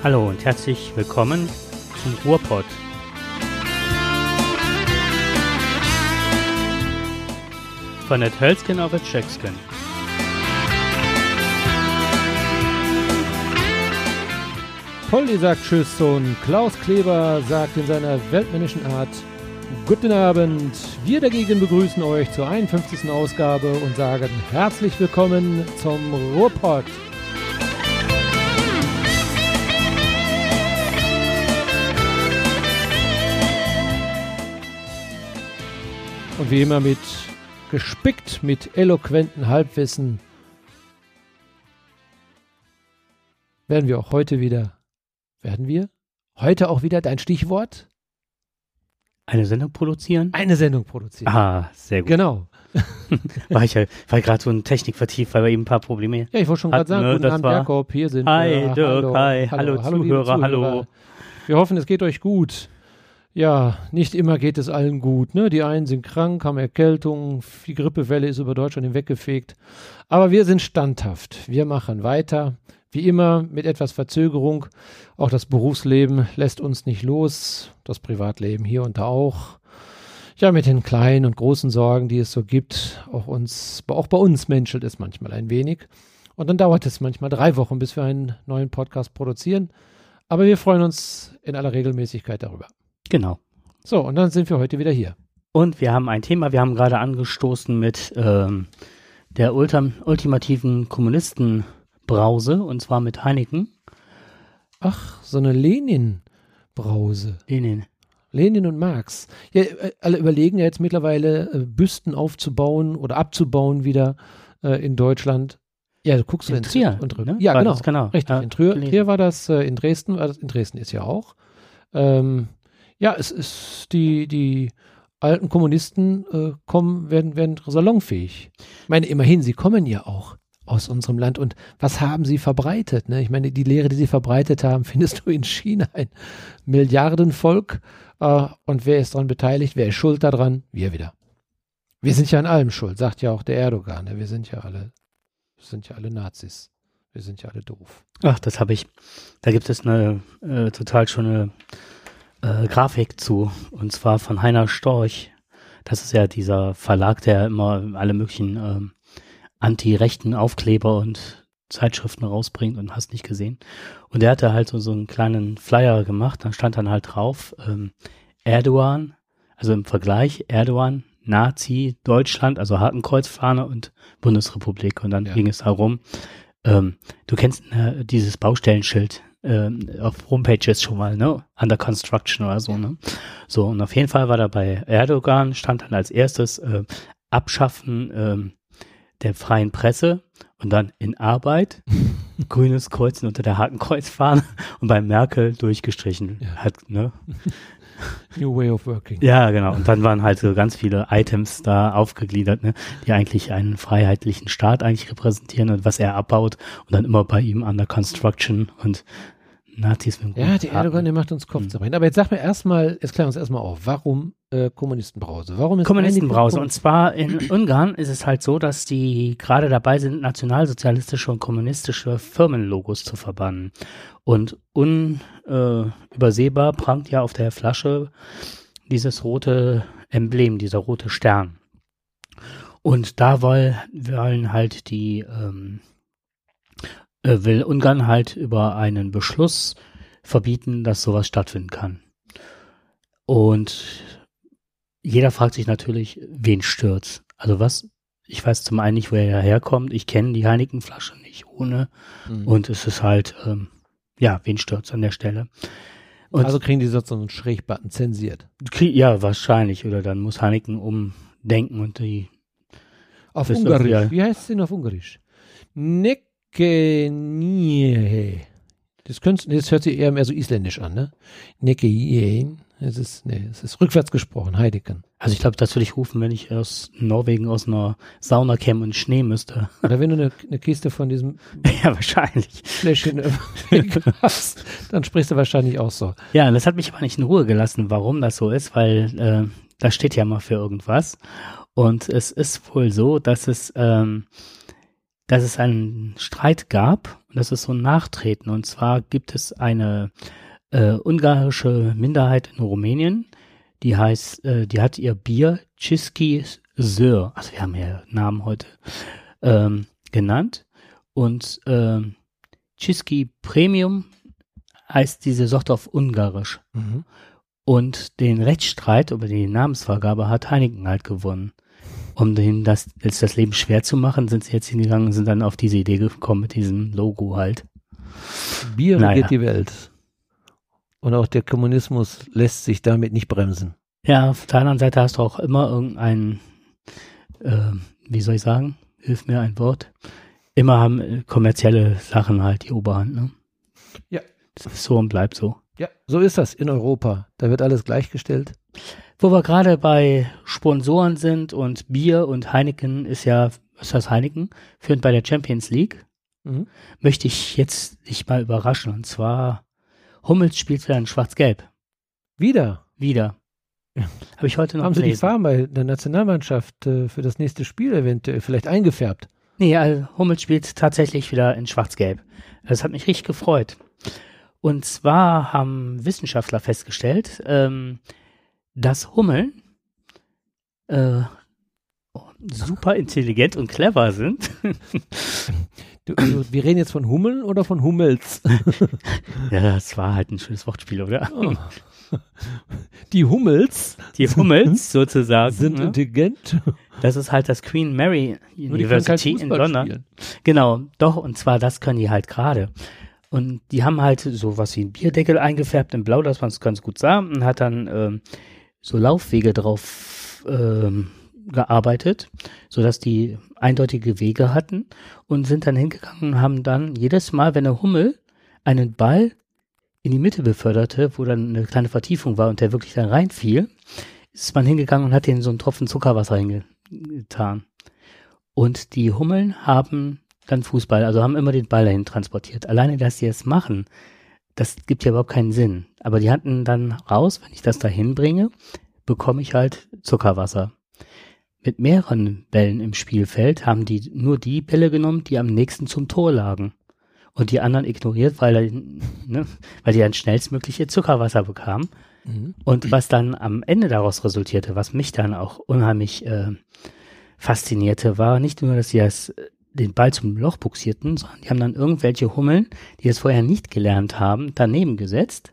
Hallo und herzlich willkommen zum Ruhrpott. Von der Tölskin auf der Tschechskin. Polly sagt Tschüss und Klaus Kleber sagt in seiner weltmännischen Art Guten Abend. Wir dagegen begrüßen euch zur 51. Ausgabe und sagen herzlich willkommen zum Ruhrpott. Wie immer mit gespickt mit eloquenten Halbwissen werden wir auch heute wieder werden wir heute auch wieder dein Stichwort? Eine Sendung produzieren? Eine Sendung produzieren. Ah, sehr gut. Genau. war ich ja, gerade so in Technik vertieft, weil wir eben ein paar Probleme Ja, ich wollte schon gerade sagen, ne, guten Abend, war- Jakob, hier sind Hi, wir. Dirk, hi, hallo, liebe Zuhörer, hallo. Wir hoffen, es geht euch gut. Ja, nicht immer geht es allen gut. Ne? Die einen sind krank, haben Erkältung, die Grippewelle ist über Deutschland hinweggefegt. Aber wir sind standhaft. Wir machen weiter. Wie immer mit etwas Verzögerung. Auch das Berufsleben lässt uns nicht los. Das Privatleben hier und da auch. Ja, mit den kleinen und großen Sorgen, die es so gibt. Auch uns, auch bei uns menschelt es manchmal ein wenig. Und dann dauert es manchmal drei Wochen, bis wir einen neuen Podcast produzieren. Aber wir freuen uns in aller Regelmäßigkeit darüber. Genau. So, und dann sind wir heute wieder hier. Und wir haben ein Thema, wir haben gerade angestoßen mit ähm, der ultim ultimativen Kommunistenbrause, und zwar mit Heineken. Ach, so eine Lenin-Brause. Lenin. Lenin und Marx. Ja, äh, alle überlegen ja jetzt mittlerweile, äh, Büsten aufzubauen oder abzubauen wieder äh, in Deutschland. Ja, du guckst du In Trier, und ne? Ja, War genau. das genau. Richtig. Ja, in Trier. Trier war das, äh, in Dresden das, in Dresden ist ja auch. Ähm, ja, es ist die, die alten Kommunisten äh, kommen, werden, werden salonfähig. Ich meine, immerhin, sie kommen ja auch aus unserem Land. Und was haben sie verbreitet? Ne? Ich meine, die Lehre, die sie verbreitet haben, findest du in China ein Milliardenvolk. Äh, und wer ist daran beteiligt? Wer ist schuld daran? Wir wieder. Wir sind ja an allem schuld, sagt ja auch der Erdogan. Ne? Wir sind ja alle, sind ja alle Nazis. Wir sind ja alle doof. Ach, das habe ich. Da gibt es eine äh, total schöne äh, Grafik zu, und zwar von Heiner Storch. Das ist ja dieser Verlag, der immer alle möglichen ähm, anti-rechten Aufkleber und Zeitschriften rausbringt und hast nicht gesehen. Und der hatte halt so, so einen kleinen Flyer gemacht, da stand dann halt drauf, ähm, Erdogan, also im Vergleich Erdogan, Nazi, Deutschland, also Hakenkreuzfahne und Bundesrepublik. Und dann Ja. ging es darum, ähm, du kennst äh, dieses Baustellenschild ähm, auf Homepages schon mal, ne? Under Construction oder so, ne? So, und auf jeden Fall war da bei Erdogan, stand dann als erstes äh, Abschaffen ähm, der freien Presse und dann in Arbeit, grünes Kreuzen unter der Hakenkreuzfahne und bei Merkel durchgestrichen. Ja. Hat, ne? New way of working. Ja, genau. Und dann waren halt so ganz viele Items da aufgegliedert, ne, die eigentlich einen freiheitlichen Staat eigentlich repräsentieren und was er abbaut und dann immer bei ihm under construction und Nazis mit dem Ja, die. Erdogan, der macht uns Mhm. Kopfzerbrechen. Aber jetzt sag mir erstmal, jetzt klär uns erstmal auf, warum äh, Kommunistenbrause? Warum ist Kommunistenbrause. Und zwar in Ungarn ist es halt so, dass die gerade dabei sind, nationalsozialistische und kommunistische Firmenlogos zu verbannen. Und unübersehbar äh, prangt ja auf der Flasche dieses rote Emblem, dieser rote Stern. Und da woll, wollen halt die, ähm, äh, will Ungarn halt über einen Beschluss verbieten, dass sowas stattfinden kann. Und jeder fragt sich natürlich, wen stört's? Also was? Ich weiß zum einen nicht, woher er herkommt. Ich kenne die Heineken-Flasche nicht ohne. Mhm. Und es ist halt, ähm, ja, wen stört's an der Stelle? Und also kriegen die so einen Schrägbutton zensiert. Ja, wahrscheinlich. Oder dann muss Heineken umdenken und die Auf Ungarisch. Wie heißt es denn auf Ungarisch? Nekenie. Das, das hört sich eher mehr so isländisch an, ne? Nekenie. Es ist, nee, es ist rückwärts gesprochen, Heideken. Also ich glaube, das würde ich rufen, wenn ich aus Norwegen aus einer Sauna käme und Schnee müsste. Oder wenn du eine, eine Kiste von diesem ja, wahrscheinlich. Fläschchen hast, dann sprichst du wahrscheinlich auch so. Ja, und das hat mich aber nicht in Ruhe gelassen, warum das so ist, weil äh, das steht ja mal für irgendwas. Und es ist wohl so, dass es ähm, dass es einen Streit gab und das ist so ein Nachtreten. Und zwar gibt es eine äh, ungarische Minderheit in Rumänien, die heißt, äh, die hat ihr Bier Chiski Sir, also wir haben ja Namen heute, ähm, genannt. Und ähm, Chiski Premium heißt diese Sorte auf Ungarisch. Mhm. Und den Rechtsstreit über die Namensvergabe hat Heineken halt gewonnen. Um denen das, jetzt das Leben schwer zu machen, sind sie jetzt hingegangen und sind dann auf diese Idee gekommen mit diesem Logo halt. Bier Naja. regiert die Welt. Und auch der Kommunismus lässt sich damit nicht bremsen. Ja, auf der anderen Seite hast du auch immer irgendein, äh, wie soll ich sagen, hilf mir ein Wort. Immer haben äh, kommerzielle Sachen halt die Oberhand, ne? Ja. Das ist so und bleibt so. Ja, so ist das in Europa. Da wird alles gleichgestellt. Wo wir gerade bei Sponsoren sind und Bier und Heineken ist ja, was das Heineken? Führend bei der Champions League. Mhm. Möchte ich jetzt dich mal überraschen. Und zwar, Hummels spielt wieder in Schwarz-Gelb. Wieder Wieder. Habe ich heute noch haben sie die gelesen. Farben bei der Nationalmannschaft äh, für das nächste Spiel eventuell vielleicht eingefärbt. Nee, also Hummels spielt tatsächlich wieder in Schwarz-Gelb. Das hat mich richtig gefreut. Und zwar haben Wissenschaftler festgestellt, ähm, dass Hummeln äh, super intelligent und clever sind. Du, du, wir reden jetzt von Hummeln oder von Hummels? ja, das war halt ein schönes Wortspiel, oder? Oh. Die Hummels Die Hummels sozusagen. sind ne? intelligent. Das ist halt das Queen Mary University in London. spielen. Genau, doch, und zwar das können die halt gerade. Und die haben halt so was wie ein Bierdeckel eingefärbt in Blau, dass man es ganz gut sah, und hat dann ähm, so Laufwege drauf ähm, gearbeitet, sodass die eindeutige Wege hatten und sind dann hingegangen und haben dann jedes Mal, wenn eine Hummel einen Ball in die Mitte beförderte, wo dann eine kleine Vertiefung war und der wirklich dann reinfiel, ist man hingegangen und hat den so einen Tropfen Zuckerwasser hingetan. Und die Hummeln haben dann Fußball, also haben immer den Ball dahin transportiert. Alleine, dass sie es machen, das gibt ja überhaupt keinen Sinn. Aber die hatten dann raus, wenn ich das dahin bringe, bekomme ich halt Zuckerwasser. Mit mehreren Bällen im Spielfeld haben die nur die Bälle genommen, die am nächsten zum Tor lagen. Und die anderen ignoriert, weil, ne, weil die dann schnellstmögliche Zuckerwasser bekamen. Mhm. Und was dann am Ende daraus resultierte, was mich dann auch unheimlich äh, faszinierte, war nicht nur, dass sie das, äh, den Ball zum Loch buxierten, sondern die haben dann irgendwelche Hummeln, die das vorher nicht gelernt haben, daneben gesetzt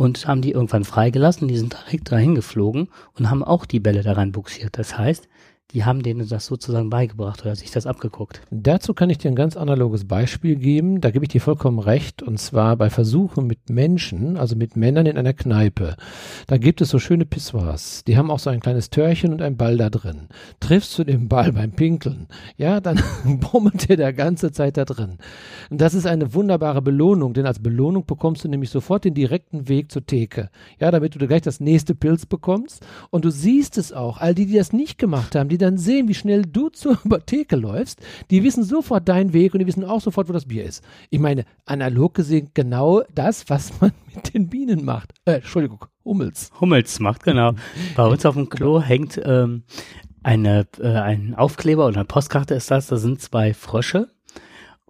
und haben die irgendwann freigelassen. Die sind direkt dahin geflogen und haben auch die Bälle da rein buxiert. Das heißt, die haben denen das sozusagen beigebracht oder sich das abgeguckt. Dazu kann ich dir ein ganz analoges Beispiel geben. Da gebe ich dir vollkommen recht. Und zwar bei Versuchen mit Menschen, also mit Männern in einer Kneipe. Da gibt es so schöne Pissoirs. Die haben auch so ein kleines Törchen und einen Ball da drin. Triffst du den Ball beim Pinkeln, ja, dann bummelt der der ganze Zeit da drin. Und das ist eine wunderbare Belohnung, denn als Belohnung bekommst du nämlich sofort den direkten Weg zur Theke. Ja, damit du gleich das nächste Pilz bekommst. Und du siehst es auch. All die, die das nicht gemacht haben, die dann sehen, wie schnell du zur Theke läufst, die wissen sofort deinen Weg und die wissen auch sofort, wo das Bier ist. Ich meine, analog gesehen genau das, was man mit den Bienen macht. Äh, Entschuldigung, Hummels. Hummels macht, genau. Bei uns auf dem Klo hängt ähm, eine, äh, ein Aufkleber oder eine Postkarte ist das, da sind zwei Frösche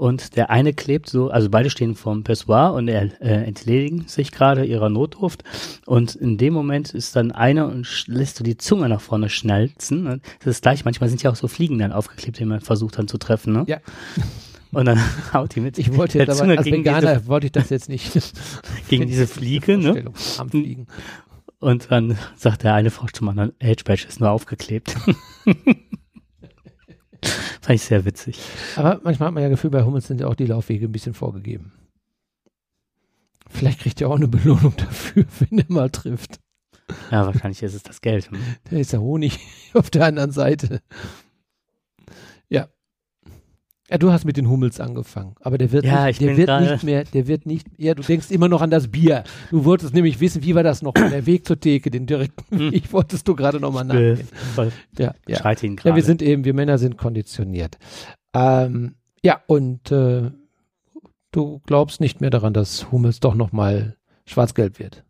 und der eine klebt so, also beide stehen vorm Pessoir und er äh, entledigen sich gerade ihrer Notdurft und in dem Moment ist dann einer und lässt so die Zunge nach vorne schnalzen. ne? Das ist gleich, manchmal sind ja auch so Fliegen dann aufgeklebt, die man versucht dann zu treffen, ne? Ja. Und dann haut die mit Ich wollte der jetzt aber, Zunge als Veganer diese, wollte ich das jetzt nicht. gegen diese Fliege, ne? Vorstellung, Armfliegen. Und dann sagt der eine Frosch zum anderen, Edge Badge ist nur aufgeklebt. Fand ich sehr witzig. Aber manchmal hat man ja Gefühl, bei Hummels sind ja auch die Laufwege ein bisschen vorgegeben. Vielleicht kriegt er auch eine Belohnung dafür, wenn er mal trifft. Ja, wahrscheinlich ist es das Geld. Hm. Da ist der Honig auf der anderen Seite. Ja. Du hast mit den Hummels angefangen, aber der wird, Ja, nicht, ich der wird nicht mehr, der wird nicht, ja, du denkst immer noch an das Bier. Du wolltest nämlich wissen, wie war das noch, der Weg zur Theke, den direkten Hm. Weg, wolltest du gerade nochmal nachgehen. voll Ja, ja. Ja, wir sind eben, wir Männer sind konditioniert. Ähm, ja, und äh, du glaubst nicht mehr daran, dass Hummels doch nochmal schwarz-gelb wird.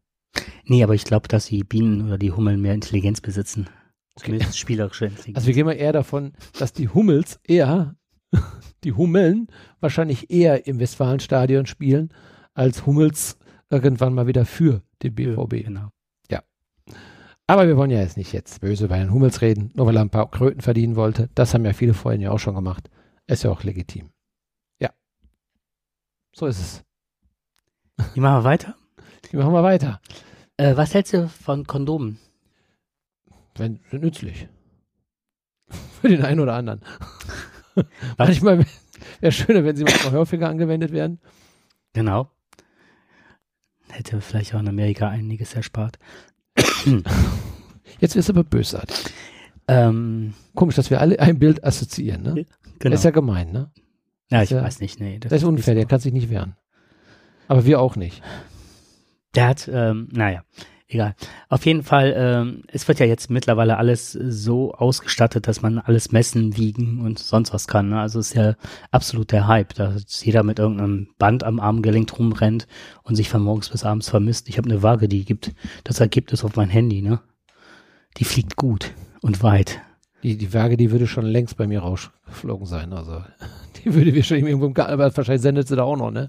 nee, aber ich glaube, dass die Bienen oder die Hummeln mehr Intelligenz besitzen. Okay. Zumindest spielerische Intelligenz. Also wir gehen mal eher davon, dass die Hummels eher die Hummeln wahrscheinlich eher im Westfalenstadion spielen, als Hummels irgendwann mal wieder für den BVB. Genau. Aber wir wollen ja jetzt nicht jetzt böse bei Herrn Hummels reden, nur weil er ein paar Kröten verdienen wollte. Das haben ja viele vorhin ja auch schon gemacht. Ist ja auch legitim. Ja. So ist es. Wie machen wir weiter? Wie machen wir weiter? Äh, was hältst du von Kondomen? Wenn, nützlich. Für den einen oder anderen. Manchmal wäre schöner, wenn sie manchmal häufiger angewendet werden. Genau. Hätte vielleicht auch in Amerika einiges erspart. Jetzt wirst du aber bösartig. Ähm, Komisch, dass wir alle ein Bild assoziieren, ne? genau. Das ist ja gemein, ne? ja, ich ja- weiß nicht, nee. Das ist unfair, der kann sich nicht wehren. Aber wir auch nicht. Der hat, ähm, naja, egal. Auf jeden Fall, ähm, es wird ja jetzt mittlerweile alles so ausgestattet, dass man alles messen, wiegen und sonst was kann. Ne? Also es ist ja absolut der Hype, dass jeder mit irgendeinem Band am Armgelenk rumrennt und sich von morgens bis abends vermisst. Ich habe eine Waage, die gibt das Ergebnis auf mein Handy, ne? Die fliegt gut und weit. Die, die Waage, die würde schon längst bei mir rausgeflogen sein. Also, die würde wir schon irgendwo im aber wahrscheinlich sendet sie da auch noch, ne?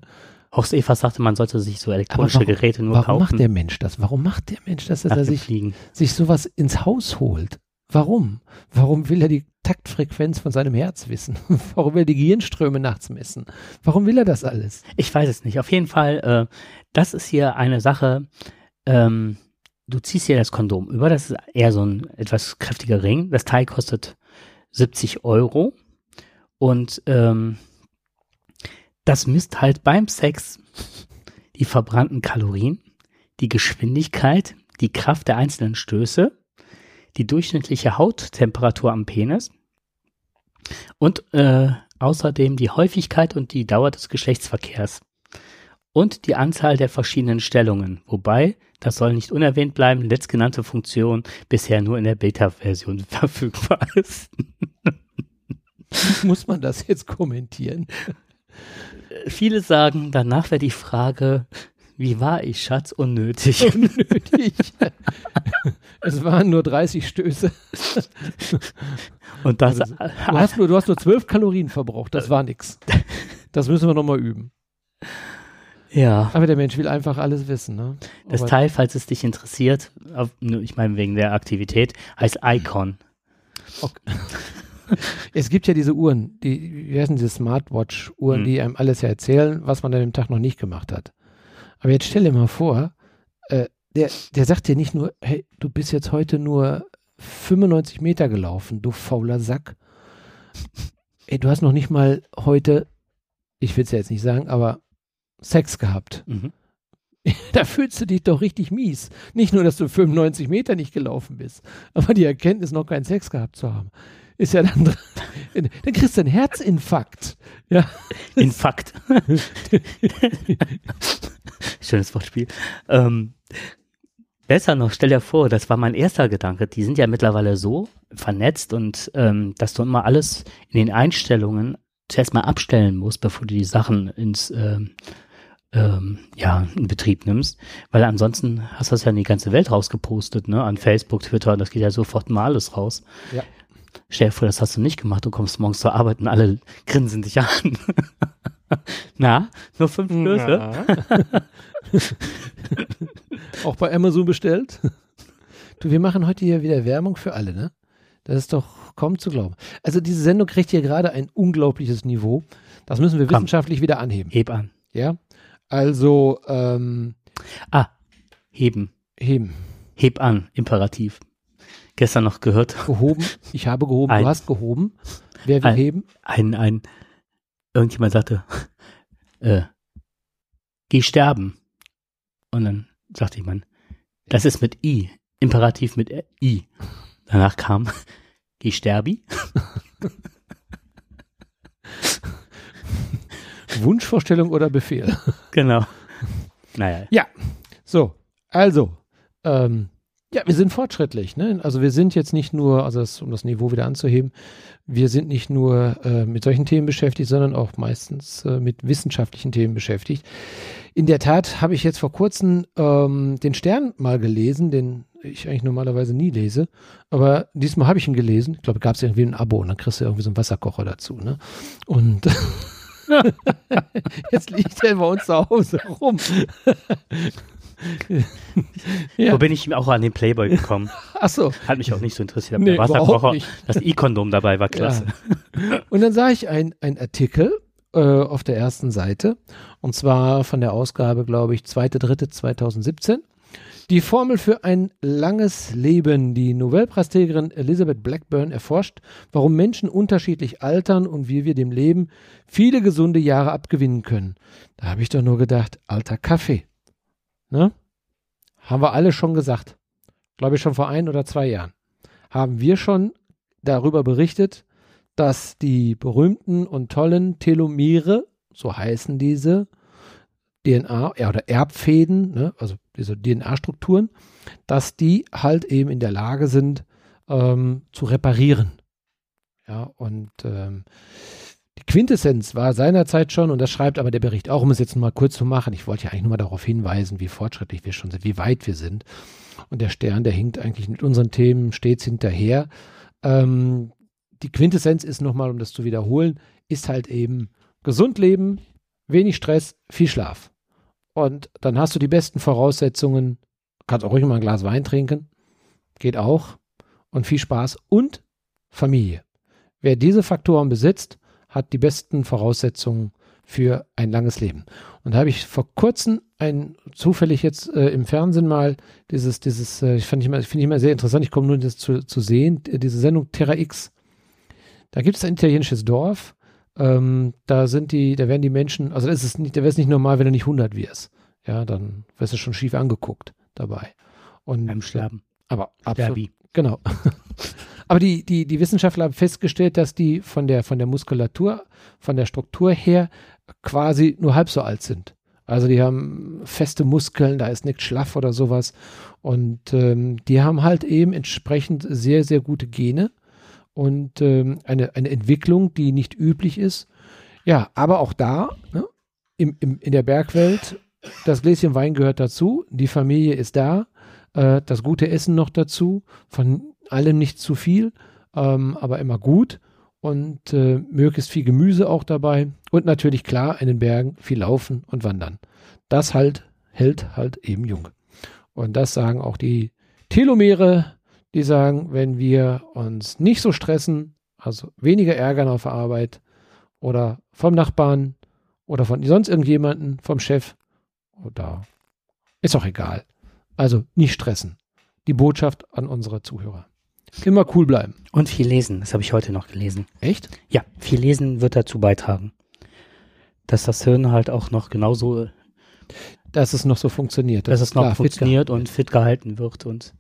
Horst Eva sagte, man sollte sich so elektronische warum- Geräte nur Warum kaufen. macht der Mensch das? Warum macht der Mensch das, dass nach er sich, Fliegen. sich sowas ins Haus holt? Warum? Warum will er die Taktfrequenz von seinem Herz wissen? Warum will er die Gehirnströme nachts messen? Warum will er das alles? Ich weiß es nicht. Auf jeden Fall, äh, das ist hier eine Sache. Ähm, du ziehst hier das Kondom über. Das ist eher so ein etwas kräftiger Ring. Das Teil kostet 70 Euro. Und ähm, das misst halt beim Sex die verbrannten Kalorien, die Geschwindigkeit, die Kraft der einzelnen Stöße, die durchschnittliche Hauttemperatur am Penis und äh, außerdem die Häufigkeit und die Dauer des Geschlechtsverkehrs und die Anzahl der verschiedenen Stellungen, wobei, das soll nicht unerwähnt bleiben, letztgenannte Funktion bisher nur in der Beta-Version verfügbar ist. Muss man das jetzt kommentieren? Viele sagen, danach wäre die Frage, wie war ich, Schatz, unnötig. Unnötig. es waren nur 30 Stöße. Und das, Also, Du hast nur, du hast nur 12 Kalorien verbraucht. Das war nix. Das müssen wir nochmal üben. ja, Aber der Mensch will einfach alles wissen. Ne? das Aber- Teil, falls es dich interessiert, ich meine wegen der Aktivität, heißt Icon. Es gibt ja diese Uhren, die, wie heißen diese Smartwatch-Uhren, Hm. die einem alles ja erzählen, was man an dem Tag noch nicht gemacht hat. Aber jetzt stell dir mal vor, äh, der, der sagt dir nicht nur, hey, du bist jetzt heute nur 95 Meter gelaufen, du fauler Sack. Ey, du hast noch nicht mal heute, ich will es ja jetzt nicht sagen, aber Sex gehabt. Mhm. Da fühlst du dich doch richtig mies. Nicht nur, dass du 95 Meter nicht gelaufen bist, aber die Erkenntnis, noch keinen Sex gehabt zu haben, ist ja dann, dann kriegst du einen Herzinfarkt. Ja. Infakt. Schönes Wortspiel. Ähm, besser noch, stell dir vor, das war mein erster Gedanke. Die sind ja mittlerweile so vernetzt und ähm, dass du immer alles in den Einstellungen zuerst mal abstellen musst, bevor du die Sachen ins ähm, ähm, ja, in Betrieb nimmst, weil ansonsten hast du das ja in die ganze Welt rausgepostet, ne, an Facebook, Twitter, das geht ja sofort mal alles raus. Ja. Stell dir vor, das hast du nicht gemacht, du kommst morgens zur Arbeit und alle grinsen dich an. Na, nur fünf Stöße? Auch bei Amazon bestellt. Du, wir machen heute hier wieder Werbung für alle, ne? Das ist doch kaum zu glauben. Also diese Sendung kriegt hier gerade ein unglaubliches Niveau. Das müssen wir Komm. wissenschaftlich wieder anheben. Heb an. Ja? Also, ähm, Ah, heben. heben. Heb an, Imperativ. Gestern noch gehört, Gehoben. Ich habe gehoben. Ein- Du hast gehoben. Wer will Ein- heben? ein, ein, irgendjemand sagte, äh, geh sterben. Und dann sagte jemand, das ist mit I, Imperativ mit I. Danach kam, geh sterbi. Wunschvorstellung oder Befehl? Genau. Naja, So, also, ähm, ja, wir sind fortschrittlich. Ne? Also wir sind jetzt nicht nur, also das, um das Niveau wieder anzuheben, wir sind nicht nur äh, mit solchen Themen beschäftigt, sondern auch meistens äh, mit wissenschaftlichen Themen beschäftigt. In der Tat habe ich jetzt vor kurzem ähm, den Stern mal gelesen, den ich eigentlich normalerweise nie lese. Aber diesmal habe ich ihn gelesen. Ich glaube, gab es irgendwie ein Abo und dann kriegst du irgendwie so einen Wasserkocher dazu. Ne? Und jetzt liegt er bei uns zu Hause rum. ja. Wo bin ich auch an den Playboy gekommen? Ach so. Hat mich auch nicht so interessiert. Nee, der Wasserkocher, das E-Kondom dabei war klasse. Ja. Und dann sah ich einen Artikel äh, auf der ersten Seite. Und zwar von der Ausgabe, glaube ich, 2.3.2017. Die Formel für ein langes Leben. Die Nobelpreisträgerin Elizabeth Blackburn erforscht, warum Menschen unterschiedlich altern und wie wir dem Leben viele gesunde Jahre abgewinnen können. Da habe ich doch nur gedacht, alter Kaffee. Ne? Haben wir alle schon gesagt. Glaube ich schon vor ein oder zwei Jahren. Haben wir schon darüber berichtet, dass die berühmten und tollen Telomere, so heißen diese, DNA oder Erbfäden, ne, also diese DNA-Strukturen, dass die halt eben in der Lage sind ähm, zu reparieren. Ja, und ähm, die Quintessenz war seinerzeit schon, und das schreibt aber der Bericht auch, um es jetzt mal kurz zu machen, ich wollte ja eigentlich nur mal darauf hinweisen, wie fortschrittlich wir schon sind, wie weit wir sind. Und der Stern, der hinkt eigentlich mit unseren Themen stets hinterher. Ähm, die Quintessenz ist nochmal, um das zu wiederholen, ist halt eben gesund leben, wenig Stress, viel Schlaf. Und dann hast du die besten Voraussetzungen. Kannst auch ruhig mal ein Glas Wein trinken. Geht auch. Und viel Spaß. Und Familie. Wer diese Faktoren besitzt, hat die besten Voraussetzungen für ein langes Leben. Und da habe ich vor kurzem ein, zufällig jetzt äh, im Fernsehen mal dieses, dieses, äh, ich fand ich finde ich immer sehr interessant, ich komme nur das zu, zu sehen, diese Sendung Terra X. Da gibt es ein italienisches Dorf ähm, da sind die, da werden die Menschen, also das ist nicht, da wäre es nicht normal, wenn du nicht 100 wirst. Ja, dann wirst du schon schief angeguckt dabei. Und, Beim Sterben. Aber absolut. Genau. aber die, die, die Wissenschaftler haben festgestellt, dass die von der, von der Muskulatur, von der Struktur her quasi nur halb so alt sind. Also die haben feste Muskeln, da ist nichts schlaff oder sowas. Und ähm, die haben halt eben entsprechend sehr, sehr gute Gene und ähm, eine, eine Entwicklung, die nicht üblich ist. Ja, aber auch da, ne, im, im, in der Bergwelt, das Gläschen Wein gehört dazu, die Familie ist da, äh, das gute Essen noch dazu, von allem nicht zu viel, ähm, aber immer gut und äh, möglichst viel Gemüse auch dabei und natürlich klar in den Bergen viel laufen und wandern. Das halt hält halt eben jung. Und das sagen auch die Telomere die sagen, wenn wir uns nicht so stressen, also weniger ärgern auf der Arbeit oder vom Nachbarn oder von sonst irgendjemanden, vom Chef oder ist auch egal. Also nicht stressen. Die Botschaft an unsere Zuhörer. Immer cool bleiben. Und viel lesen, das habe ich heute noch gelesen. Echt? Ja, viel lesen wird dazu beitragen. Dass das Hirn halt auch noch genauso. Dass es noch so funktioniert. Dass, dass es noch klar, funktioniert fit und fit gehalten wird und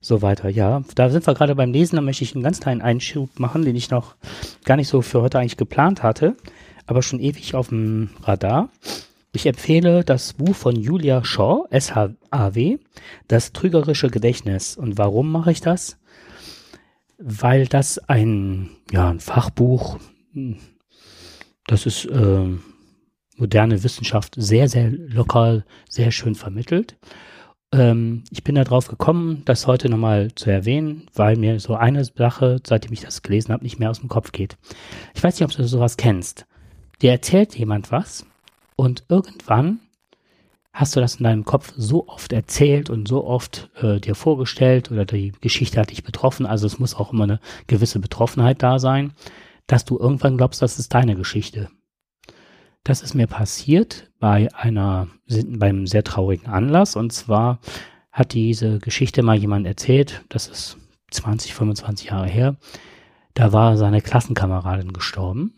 so weiter. Ja, da sind wir gerade beim Lesen. Da möchte ich einen ganz kleinen Einschub machen, den ich noch gar nicht so für heute eigentlich geplant hatte, aber schon ewig auf dem Radar. Ich empfehle das Buch von Julia Shaw, SHAW, Das trügerische Gedächtnis. Und warum mache ich das? Weil das ein, ja, ein Fachbuch, das ist äh, moderne Wissenschaft sehr, sehr lokal, sehr schön vermittelt. Ähm, ich bin darauf gekommen, das heute nochmal zu erwähnen, weil mir so eine Sache, seitdem ich das gelesen habe, nicht mehr aus dem Kopf geht. Ich weiß nicht, ob du sowas kennst. Dir erzählt jemand was und irgendwann hast du das in deinem Kopf so oft erzählt und so oft äh, dir vorgestellt oder die Geschichte hat dich betroffen, also es muss auch immer eine gewisse Betroffenheit da sein, dass du irgendwann glaubst, das ist deine Geschichte. Das ist mir passiert bei einer, beim sehr traurigen Anlass. Und zwar hat diese Geschichte mal jemand erzählt, das ist 20, 25 Jahre her. Da war seine Klassenkameradin gestorben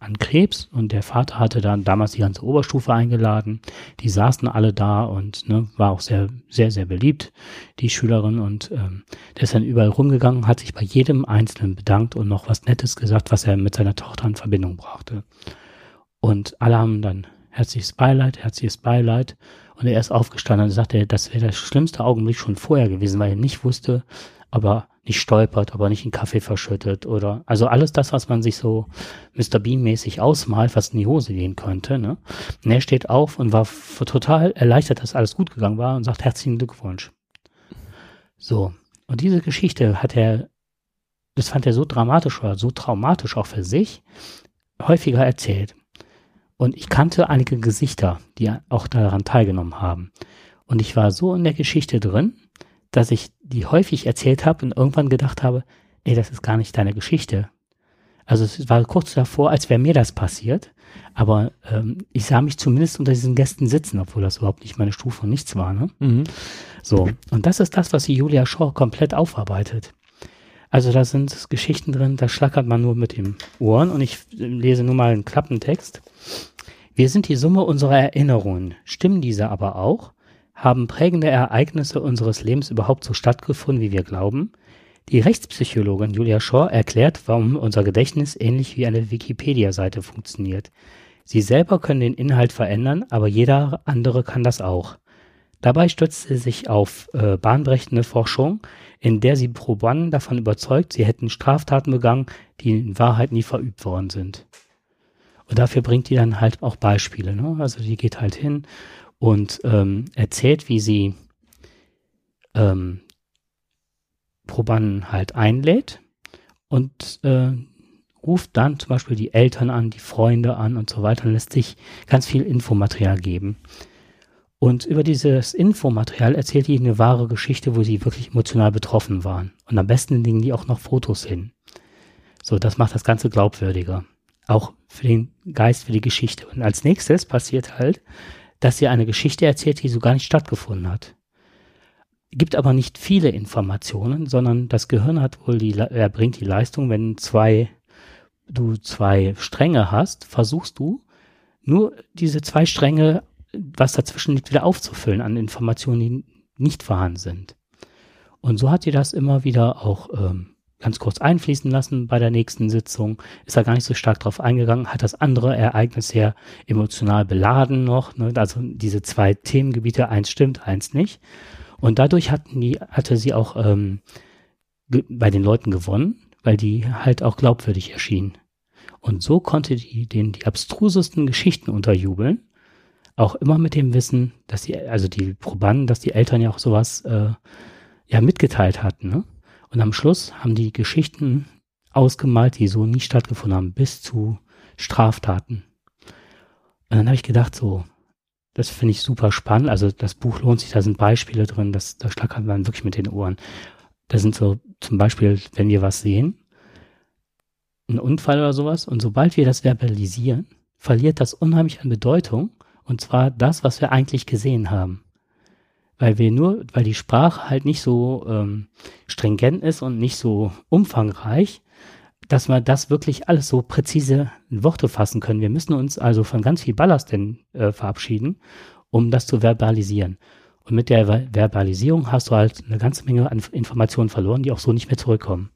an Krebs und der Vater hatte dann damals die ganze Oberstufe eingeladen. Die saßen alle da und ne, war auch sehr, sehr, sehr beliebt, die Schülerin. Und ähm, der ist dann überall rumgegangen, hat sich bei jedem Einzelnen bedankt und noch was Nettes gesagt, was er mit seiner Tochter in Verbindung brachte. Und alle haben dann herzliches Beileid, herzliches Beileid. Und er ist aufgestanden und sagte, das wäre der schlimmste Augenblick schon vorher gewesen, weil er nicht wusste, ob er nicht stolpert, aber nicht in Kaffee verschüttet oder also alles das, was man sich so Mr. Bean-mäßig ausmalt, was in die Hose gehen könnte. Ne? Und er steht auf und war total erleichtert, dass alles gut gegangen war und sagt herzlichen Glückwunsch. So, und diese Geschichte hat er, das fand er so dramatisch oder so traumatisch auch für sich, häufiger erzählt. Und ich kannte einige Gesichter, die auch daran teilgenommen haben. Und ich war so in der Geschichte drin, dass ich die häufig erzählt habe und irgendwann gedacht habe, ey, das ist gar nicht deine Geschichte. Also es war kurz davor, als wäre mir das passiert. Aber ähm, ich sah mich zumindest unter diesen Gästen sitzen, obwohl das überhaupt nicht meine Stufe und nichts war. Ne? Mhm. So, und das ist das, was die Julia Shaw komplett aufarbeitet. Also da sind Geschichten drin, da schlackert man nur mit den Ohren und ich lese nur mal einen Klappentext. Wir sind die Summe unserer Erinnerungen. Stimmen diese aber auch? Haben prägende Ereignisse unseres Lebens überhaupt so stattgefunden, wie wir glauben? Die Rechtspsychologin Julia Shaw erklärt, warum unser Gedächtnis ähnlich wie eine Wikipedia-Seite funktioniert. Sie selber können den Inhalt verändern, aber jeder andere kann das auch. Dabei stützt sie sich auf äh, bahnbrechende Forschung, in der sie Probanden davon überzeugt, sie hätten Straftaten begangen, die in Wahrheit nie verübt worden sind. Und dafür bringt die dann halt auch Beispiele. Ne? Also die geht halt hin und ähm, erzählt, wie sie ähm, Probanden halt einlädt und äh, ruft dann zum Beispiel die Eltern an, die Freunde an und so weiter und lässt sich ganz viel Infomaterial geben. Und über dieses Infomaterial erzählt die eine wahre Geschichte, wo sie wirklich emotional betroffen waren. Und am besten legen die auch noch Fotos hin. So, das macht das Ganze glaubwürdiger. Auch für den Geist, für die Geschichte. Und als nächstes passiert halt, dass sie eine Geschichte erzählt, die so gar nicht stattgefunden hat. Gibt aber nicht viele Informationen, sondern das Gehirn hat wohl die, er bringt die Leistung, wenn zwei, du zwei Stränge hast, versuchst du nur diese zwei Stränge was dazwischen liegt, wieder aufzufüllen an Informationen, die nicht vorhanden sind. Und so hat sie das immer wieder auch ähm, ganz kurz einfließen lassen bei der nächsten Sitzung, ist da gar nicht so stark drauf eingegangen, hat das andere Ereignis sehr emotional beladen noch, ne? also diese zwei Themengebiete, eins stimmt, eins nicht. Und dadurch hatten die, hatte sie auch ähm, bei den Leuten gewonnen, weil die halt auch glaubwürdig erschienen. Und so konnte die den die abstrusesten Geschichten unterjubeln auch immer mit dem Wissen, dass die, also die Probanden, dass die Eltern ja auch sowas äh, ja mitgeteilt hatten. Ne? Und am Schluss haben die Geschichten ausgemalt, die so nie stattgefunden haben, bis zu Straftaten. Und dann habe ich gedacht, so, das finde ich super spannend. Also das Buch lohnt sich, da sind Beispiele drin, das, da schlackert man wirklich mit den Ohren. Da sind so zum Beispiel, wenn wir was sehen, ein Unfall oder sowas, und sobald wir das verbalisieren, verliert das unheimlich an Bedeutung und zwar das, was wir eigentlich gesehen haben. Weil wir nur, weil die Sprache halt nicht so ähm, stringent ist und nicht so umfangreich, dass wir das wirklich alles so präzise in Worte fassen können. Wir müssen uns also von ganz viel Ballast denn, äh, verabschieden, um das zu verbalisieren. Und mit der Verbalisierung hast du halt eine ganze Menge an Informationen verloren, die auch so nicht mehr zurückkommen.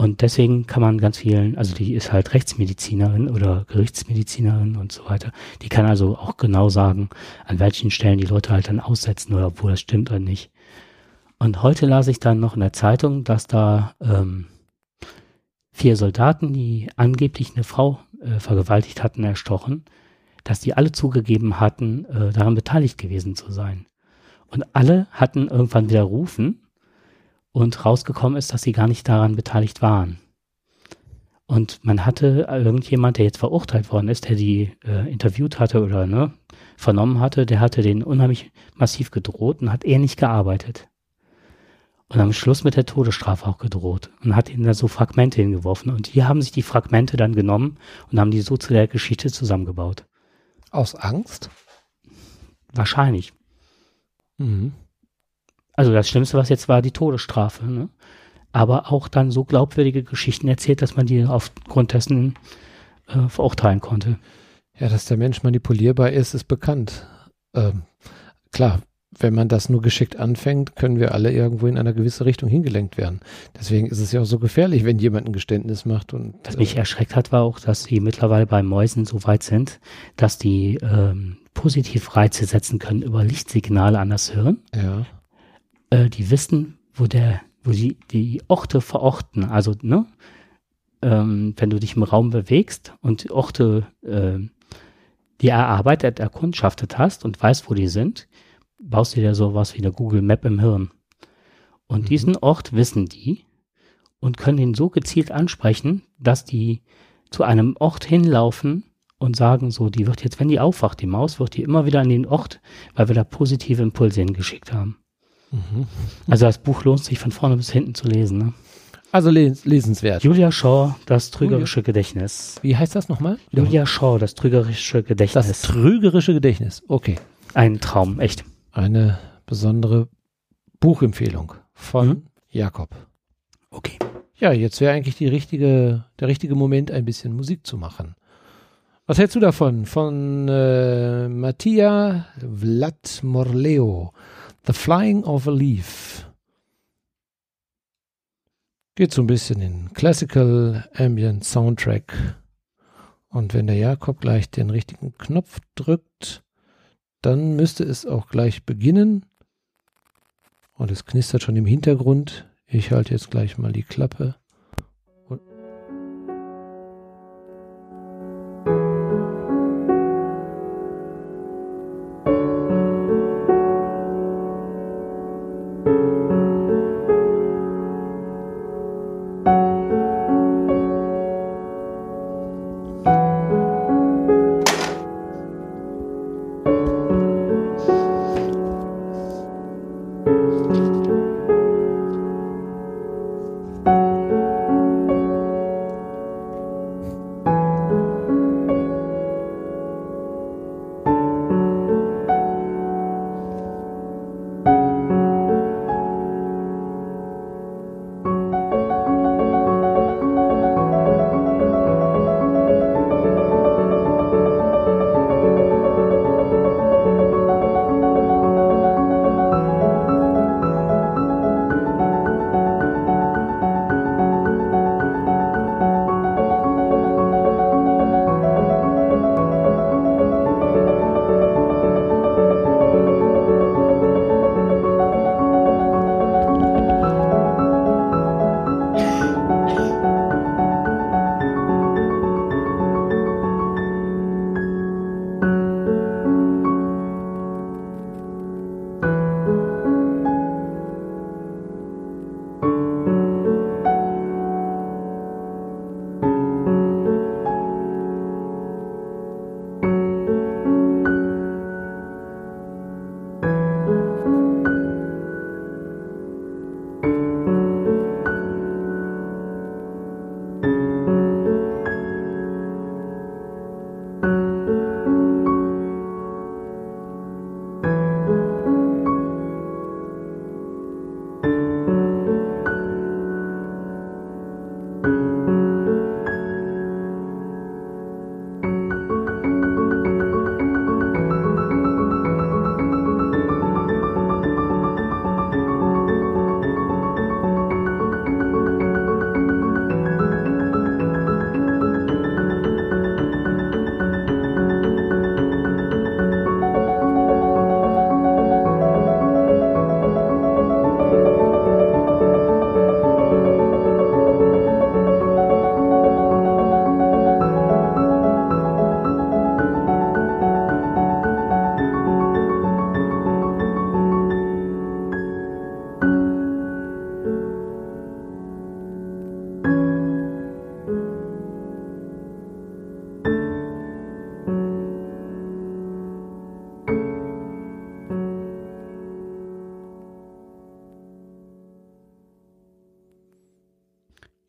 Und deswegen kann man ganz vielen, also die ist halt Rechtsmedizinerin oder Gerichtsmedizinerin und so weiter, die kann also auch genau sagen, an welchen Stellen die Leute halt dann aussetzen oder obwohl das stimmt oder nicht. Und heute las ich dann noch in der Zeitung, dass da ähm, vier Soldaten, die angeblich eine Frau äh, vergewaltigt hatten, erstochen, dass die alle zugegeben hatten, äh, daran beteiligt gewesen zu sein. Und alle hatten irgendwann widerrufen und rausgekommen ist, dass sie gar nicht daran beteiligt waren. Und man hatte irgendjemand, der jetzt verurteilt worden ist, der die äh, interviewt hatte oder ne, vernommen hatte, der hatte den unheimlich massiv gedroht und hat er nicht gearbeitet. Und am Schluss mit der Todesstrafe auch gedroht und hat ihnen da so Fragmente hingeworfen. Und die haben sich die Fragmente dann genommen und haben die so zu der Geschichte zusammengebaut. Aus Angst? Wahrscheinlich. Mhm. Also das Schlimmste, was jetzt war, die Todesstrafe. Ne? Aber auch dann so glaubwürdige Geschichten erzählt, dass man die aufgrund dessen äh, verurteilen konnte. Ja, dass der Mensch manipulierbar ist, ist bekannt. Ähm, klar, wenn man das nur geschickt anfängt, können wir alle irgendwo in eine gewisse Richtung hingelenkt werden. Deswegen ist es ja auch so gefährlich, wenn jemand ein Geständnis macht. Und, Was mich äh, erschreckt hat, war auch, dass sie mittlerweile bei Mäusen so weit sind, dass die ähm, Positivreize setzen können über Lichtsignale an das Hirn. Ja äh, die wissen, wo der, wo sie die Orte verorten. Also, ne, ähm, wenn du dich im Raum bewegst und Orte, äh, die erarbeitet, erkundschaftet hast und weißt, wo die sind, baust du dir sowas wie eine Google Map im Hirn. Und mhm. diesen Ort wissen die und können ihn so gezielt ansprechen, dass die zu einem Ort hinlaufen und sagen so, die wird jetzt, wenn die aufwacht, die Maus, wird die immer wieder an den Ort, weil wir da positive Impulse hingeschickt haben. Mhm. Also das Buch lohnt sich von vorne bis hinten zu lesen. Ne? Also les lesenswert. Julia Shaw, das trügerische Julia. Gedächtnis. Wie heißt das nochmal? Julia Shaw, das trügerische Gedächtnis. Das trügerische Gedächtnis, okay. Ein Traum, echt. Eine besondere Buchempfehlung von mhm. Jakob. Okay. Ja, jetzt wäre eigentlich die richtige, der richtige Moment, ein bisschen Musik zu machen. Was hältst du davon? Von äh, Mattia Vlad Morleo. The Flying of a Leaf. Geht so ein bisschen in Classical Ambient Soundtrack. Und wenn der Jakob gleich den richtigen Knopf drückt, dann müsste es auch gleich beginnen. Und es knistert schon im Hintergrund. Ich halte jetzt gleich mal die Klappe.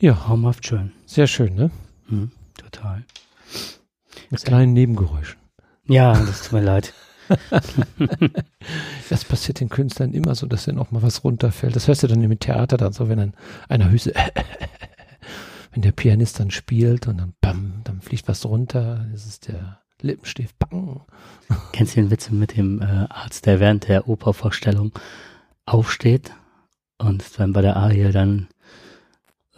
Ja, traumhaft schön. Sehr schön, ne? Mhm, total. Mit Sehr kleinen Nebengeräuschen. Ja, das tut mir leid. das passiert den Künstlern immer so, dass dann auch mal was runterfällt. Das hörst du dann im Theater dann so, wenn dann einer Hüse, wenn der Pianist dann spielt und dann bam, dann fliegt was runter. Das ist der Lippenstift, bang. Kennst du den Witz mit dem äh, Arzt, der während der Opervorstellung aufsteht und dann bei der Arie dann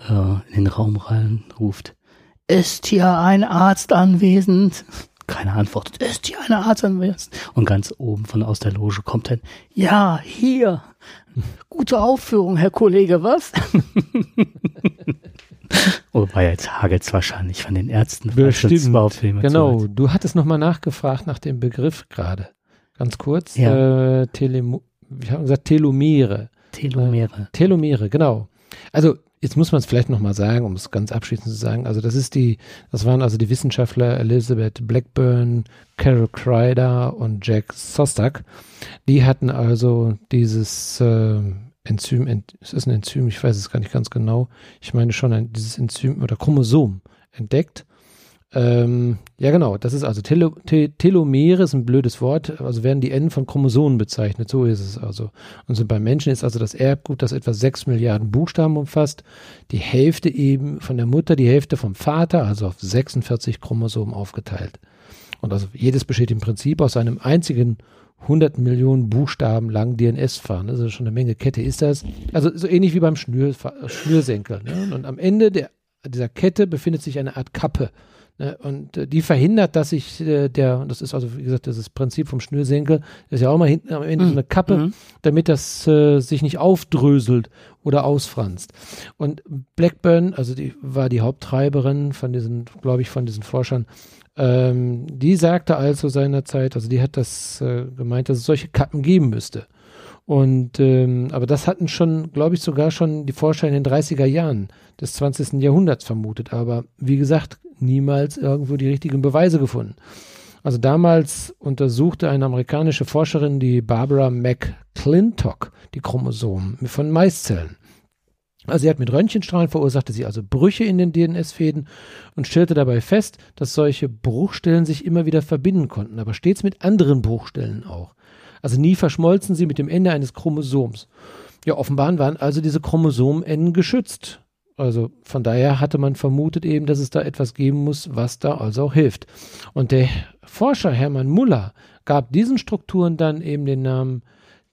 äh, in den Raum rein ruft, ist hier ein Arzt anwesend? Keiner antwortet, ist hier eine Arztanwesend? Und ganz oben von aus der Loge kommt dann, ja, hier. Gute Aufführung, Herr Kollege, was? Wobei jetzt hagelt's wahrscheinlich von den Ärzten. Bestimmt. Genau. Du hattest nochmal nachgefragt nach dem Begriff gerade. Ganz kurz. Ja. Äh, Telemo wir haben gesagt Telomere. Telomere. Äh, Telomere, genau. Also jetzt muss man es vielleicht nochmal sagen, um es ganz abschließend zu sagen. Also das ist die, das waren also die Wissenschaftler Elizabeth Blackburn, Carol Kreider und Jack Sostak. Die hatten also dieses äh, Enzym, ent, ist das ein Enzym? Ich weiß es gar nicht ganz genau. Ich meine schon ein, dieses Enzym oder Chromosom entdeckt. Ähm, ja, genau. Das ist also Telo, Te, Telomere ist ein blödes Wort. Also werden die Enden von Chromosomen bezeichnet. So ist es also. Und so beim Menschen ist also das Erbgut, das etwa sechs Milliarden Buchstaben umfasst. Die Hälfte eben von der Mutter, die Hälfte vom Vater, also auf 46 Chromosomen aufgeteilt. Und also jedes besteht im Prinzip aus einem einzigen 100 Millionen Buchstaben langen DNS-Fahren. Ist schon eine Menge Kette ist das. Also so ähnlich wie beim Schnür, Schnürsenkel. Ne? Und am Ende der, dieser Kette befindet sich eine Art Kappe. Ne? Und äh, die verhindert, dass sich äh, der, das ist also wie gesagt, das, das Prinzip vom Schnürsenkel, das ist ja auch mal hinten am Ende mhm. so eine Kappe, mhm. damit das äh, sich nicht aufdröselt oder ausfranst. Und Blackburn, also die war die Haupttreiberin von diesen, glaube ich, von diesen Forschern, ähm, die sagte also seinerzeit, also die hat das äh, gemeint, dass es solche Kappen geben müsste. Und ähm, aber das hatten schon, glaube ich, sogar schon die Forscher in den 30er Jahren des 20. Jahrhunderts vermutet. Aber wie gesagt, niemals irgendwo die richtigen Beweise gefunden. Also damals untersuchte eine amerikanische Forscherin, die Barbara McClintock, die Chromosomen von Maiszellen. Also sie hat mit Röntgenstrahlen verursachte sie also Brüche in den DNS-Fäden und stellte dabei fest, dass solche Bruchstellen sich immer wieder verbinden konnten, aber stets mit anderen Bruchstellen auch. Also nie verschmolzen sie mit dem Ende eines Chromosoms. Ja, offenbar waren also diese Chromosomen geschützt. Also von daher hatte man vermutet eben, dass es da etwas geben muss, was da also auch hilft. Und der Forscher Hermann Muller gab diesen Strukturen dann eben den Namen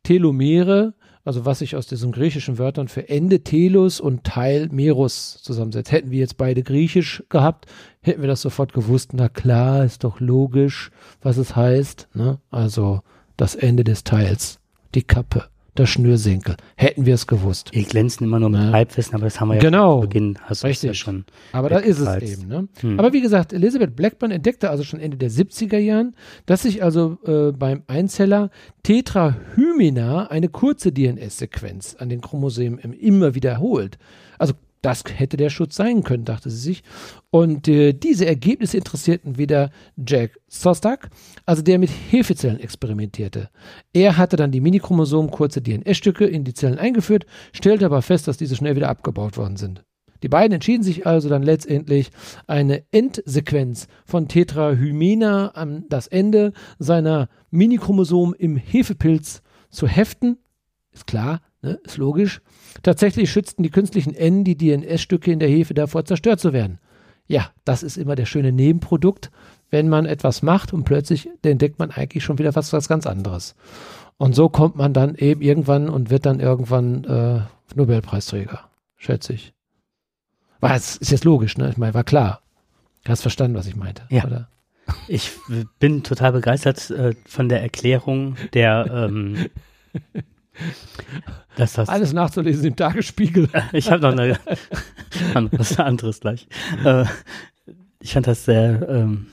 Telomere, also was sich aus diesen griechischen Wörtern für Ende Telos und Teil Merus zusammensetzt. Hätten wir jetzt beide griechisch gehabt, hätten wir das sofort gewusst. Na klar, ist doch logisch, was es heißt. Ne? Also das Ende des Teils, die Kappe der Schnürsenkel. Hätten wir es gewusst. Wir glänzen immer nur mit ja. Halbwissen, aber das haben wir ja genau. zu Beginn hast Richtig. Ja schon. Aber da ist es eben. Ne? Hm. Aber wie gesagt, Elizabeth Blackburn entdeckte also schon Ende der 70er Jahren, dass sich also äh, beim Einzeller Tetrahymena eine kurze DNS-Sequenz an den Chromosomen immer wiederholt. Also das hätte der Schutz sein können, dachte sie sich. Und äh, diese Ergebnisse interessierten wieder Jack Sostak, also der mit Hefezellen experimentierte. Er hatte dann die Minichromosomen kurze DNS-Stücke in die Zellen eingeführt, stellte aber fest, dass diese schnell wieder abgebaut worden sind. Die beiden entschieden sich also dann letztendlich, eine Endsequenz von Tetrahymena an das Ende seiner Minichromosomen im Hefepilz zu heften. Ist klar, ne? ist logisch. Tatsächlich schützten die künstlichen N die DNS-Stücke in der Hefe davor, zerstört zu werden. Ja, das ist immer der schöne Nebenprodukt, wenn man etwas macht und plötzlich entdeckt man eigentlich schon wieder was, was ganz anderes. Und so kommt man dann eben irgendwann und wird dann irgendwann äh, Nobelpreisträger, schätze ich. War es ist jetzt logisch, ne? Ich meine, war klar. Du hast verstanden, was ich meinte, ja. oder? Ich bin total begeistert äh, von der Erklärung der ähm, Das das Alles nachzulesen im Tagesspiegel. ich habe noch eine, was anderes gleich. Äh, ich fand das sehr ähm,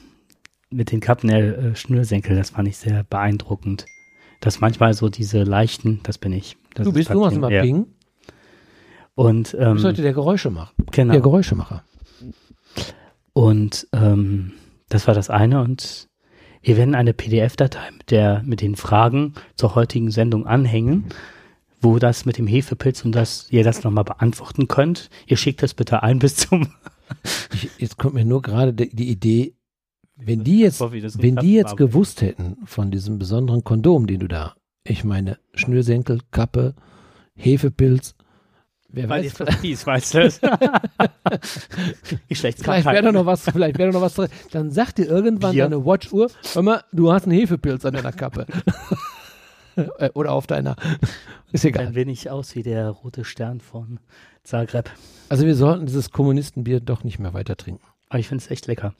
mit den Kappen der äh, Schnürsenkel, das fand ich sehr beeindruckend. Dass manchmal so diese leichten, das bin ich. Das du bist, du machst immer Ping. Und ähm, du sollte der Geräusche machen. Genau. Der Geräuschemacher. Und ähm, das war das eine und wir werden eine PDF-Datei mit, der, mit den Fragen zur heutigen Sendung anhängen, wo das mit dem Hefepilz und dass ihr das nochmal beantworten könnt. Ihr schickt das bitte ein bis zum. ich, jetzt kommt mir nur gerade die, die Idee, wenn die jetzt, wenn die jetzt gewusst hätten von diesem besonderen Kondom, den du da, ich meine, Schnürsenkel, Kappe, Hefepilz, Wer Weil weiß. Jetzt fies, weißt du? vielleicht wäre da noch was, vielleicht wäre noch was drin. Dann sagt dir irgendwann Bier. deine Watchuhr, hör mal, du hast einen Hefepilz an deiner Kappe. Äh, oder auf deiner. Ist egal. Ein wenig aus wie der rote Stern von Zagreb. Also wir sollten dieses Kommunistenbier doch nicht mehr weiter trinken. Aber ich finde es echt lecker.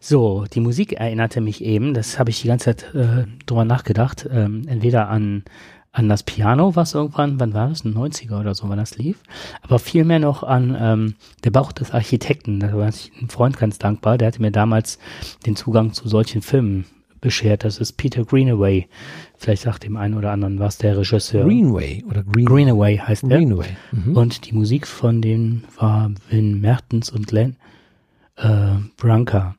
So, die Musik erinnerte mich eben, das habe ich die ganze Zeit äh, drüber nachgedacht, ähm, entweder an, an das Piano, was irgendwann, wann war das, ein 90er oder so, wann das lief, aber vielmehr noch an ähm, der Bauch des Architekten. Da war ich ein Freund ganz dankbar, der hatte mir damals den Zugang zu solchen Filmen beschert. Das ist Peter Greenaway. Vielleicht sagt dem einen oder anderen was, der Regisseur. Greenway oder Green Greenaway heißt er. Greenway. Mhm. Und die Musik von denen war Win Mertens und Len äh, Branca.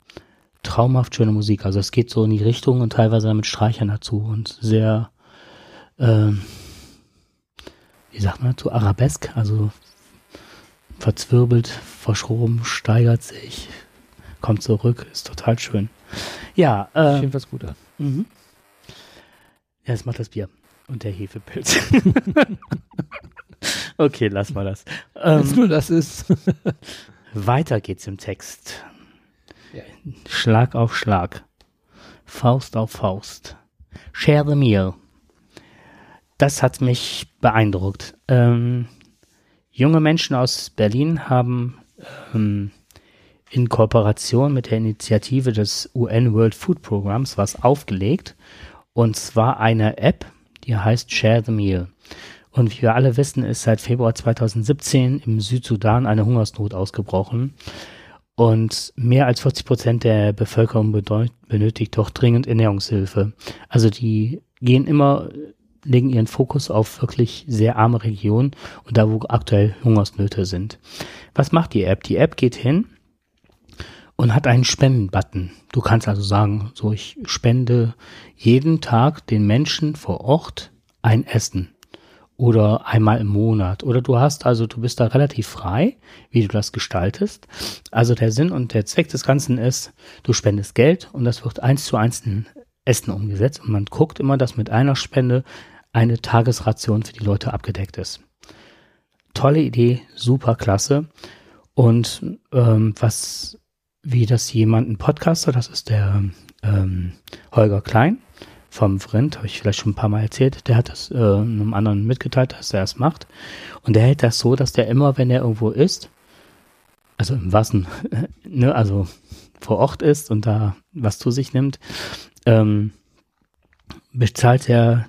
Traumhaft schöne Musik. Also es geht so in die Richtung und teilweise mit Streichern dazu und sehr, äh, wie sagt man dazu, arabesk, also verzwirbelt, verschroben, steigert sich, kommt zurück, ist total schön. Ja, äh, Jedenfalls gut an. Mhm. Ja, das macht das Bier und der Hefepilz. okay, lass mal das. Jetzt Ähm, nur das ist. weiter geht's im Text. Ja. Schlag auf Schlag. Faust auf Faust. Share the meal. Das hat mich beeindruckt. Ähm, junge Menschen aus Berlin haben ähm, in Kooperation mit der Initiative des UN World Food Programs was aufgelegt. Und zwar eine App, die heißt Share the Meal. Und wie wir alle wissen, ist seit Februar 2017 im Südsudan eine Hungersnot ausgebrochen. Und mehr als 40 Prozent der Bevölkerung benötigt doch dringend Ernährungshilfe. Also die gehen immer, legen ihren Fokus auf wirklich sehr arme Regionen und da, wo aktuell Hungersnöte sind. Was macht die App? Die App geht hin und hat einen Spenden-Button. Du kannst also sagen, so ich spende jeden Tag den Menschen vor Ort ein Essen oder einmal im Monat oder du hast also du bist da relativ frei, wie du das gestaltest. Also der Sinn und der Zweck des Ganzen ist, du spendest Geld und das wird eins zu eins in Essen umgesetzt und man guckt immer, dass mit einer Spende eine Tagesration für die Leute abgedeckt ist. Tolle Idee, super klasse. Und ähm, was wie das jemand, ein Podcaster, das ist der ähm, Holger Klein vom Vrind, habe ich vielleicht schon ein paar Mal erzählt, der hat das äh, einem anderen mitgeteilt, dass er es macht. Und der hält das so, dass der immer, wenn er irgendwo ist, also im Wassen, ne, also vor Ort ist und da was zu sich nimmt, ähm, bezahlt er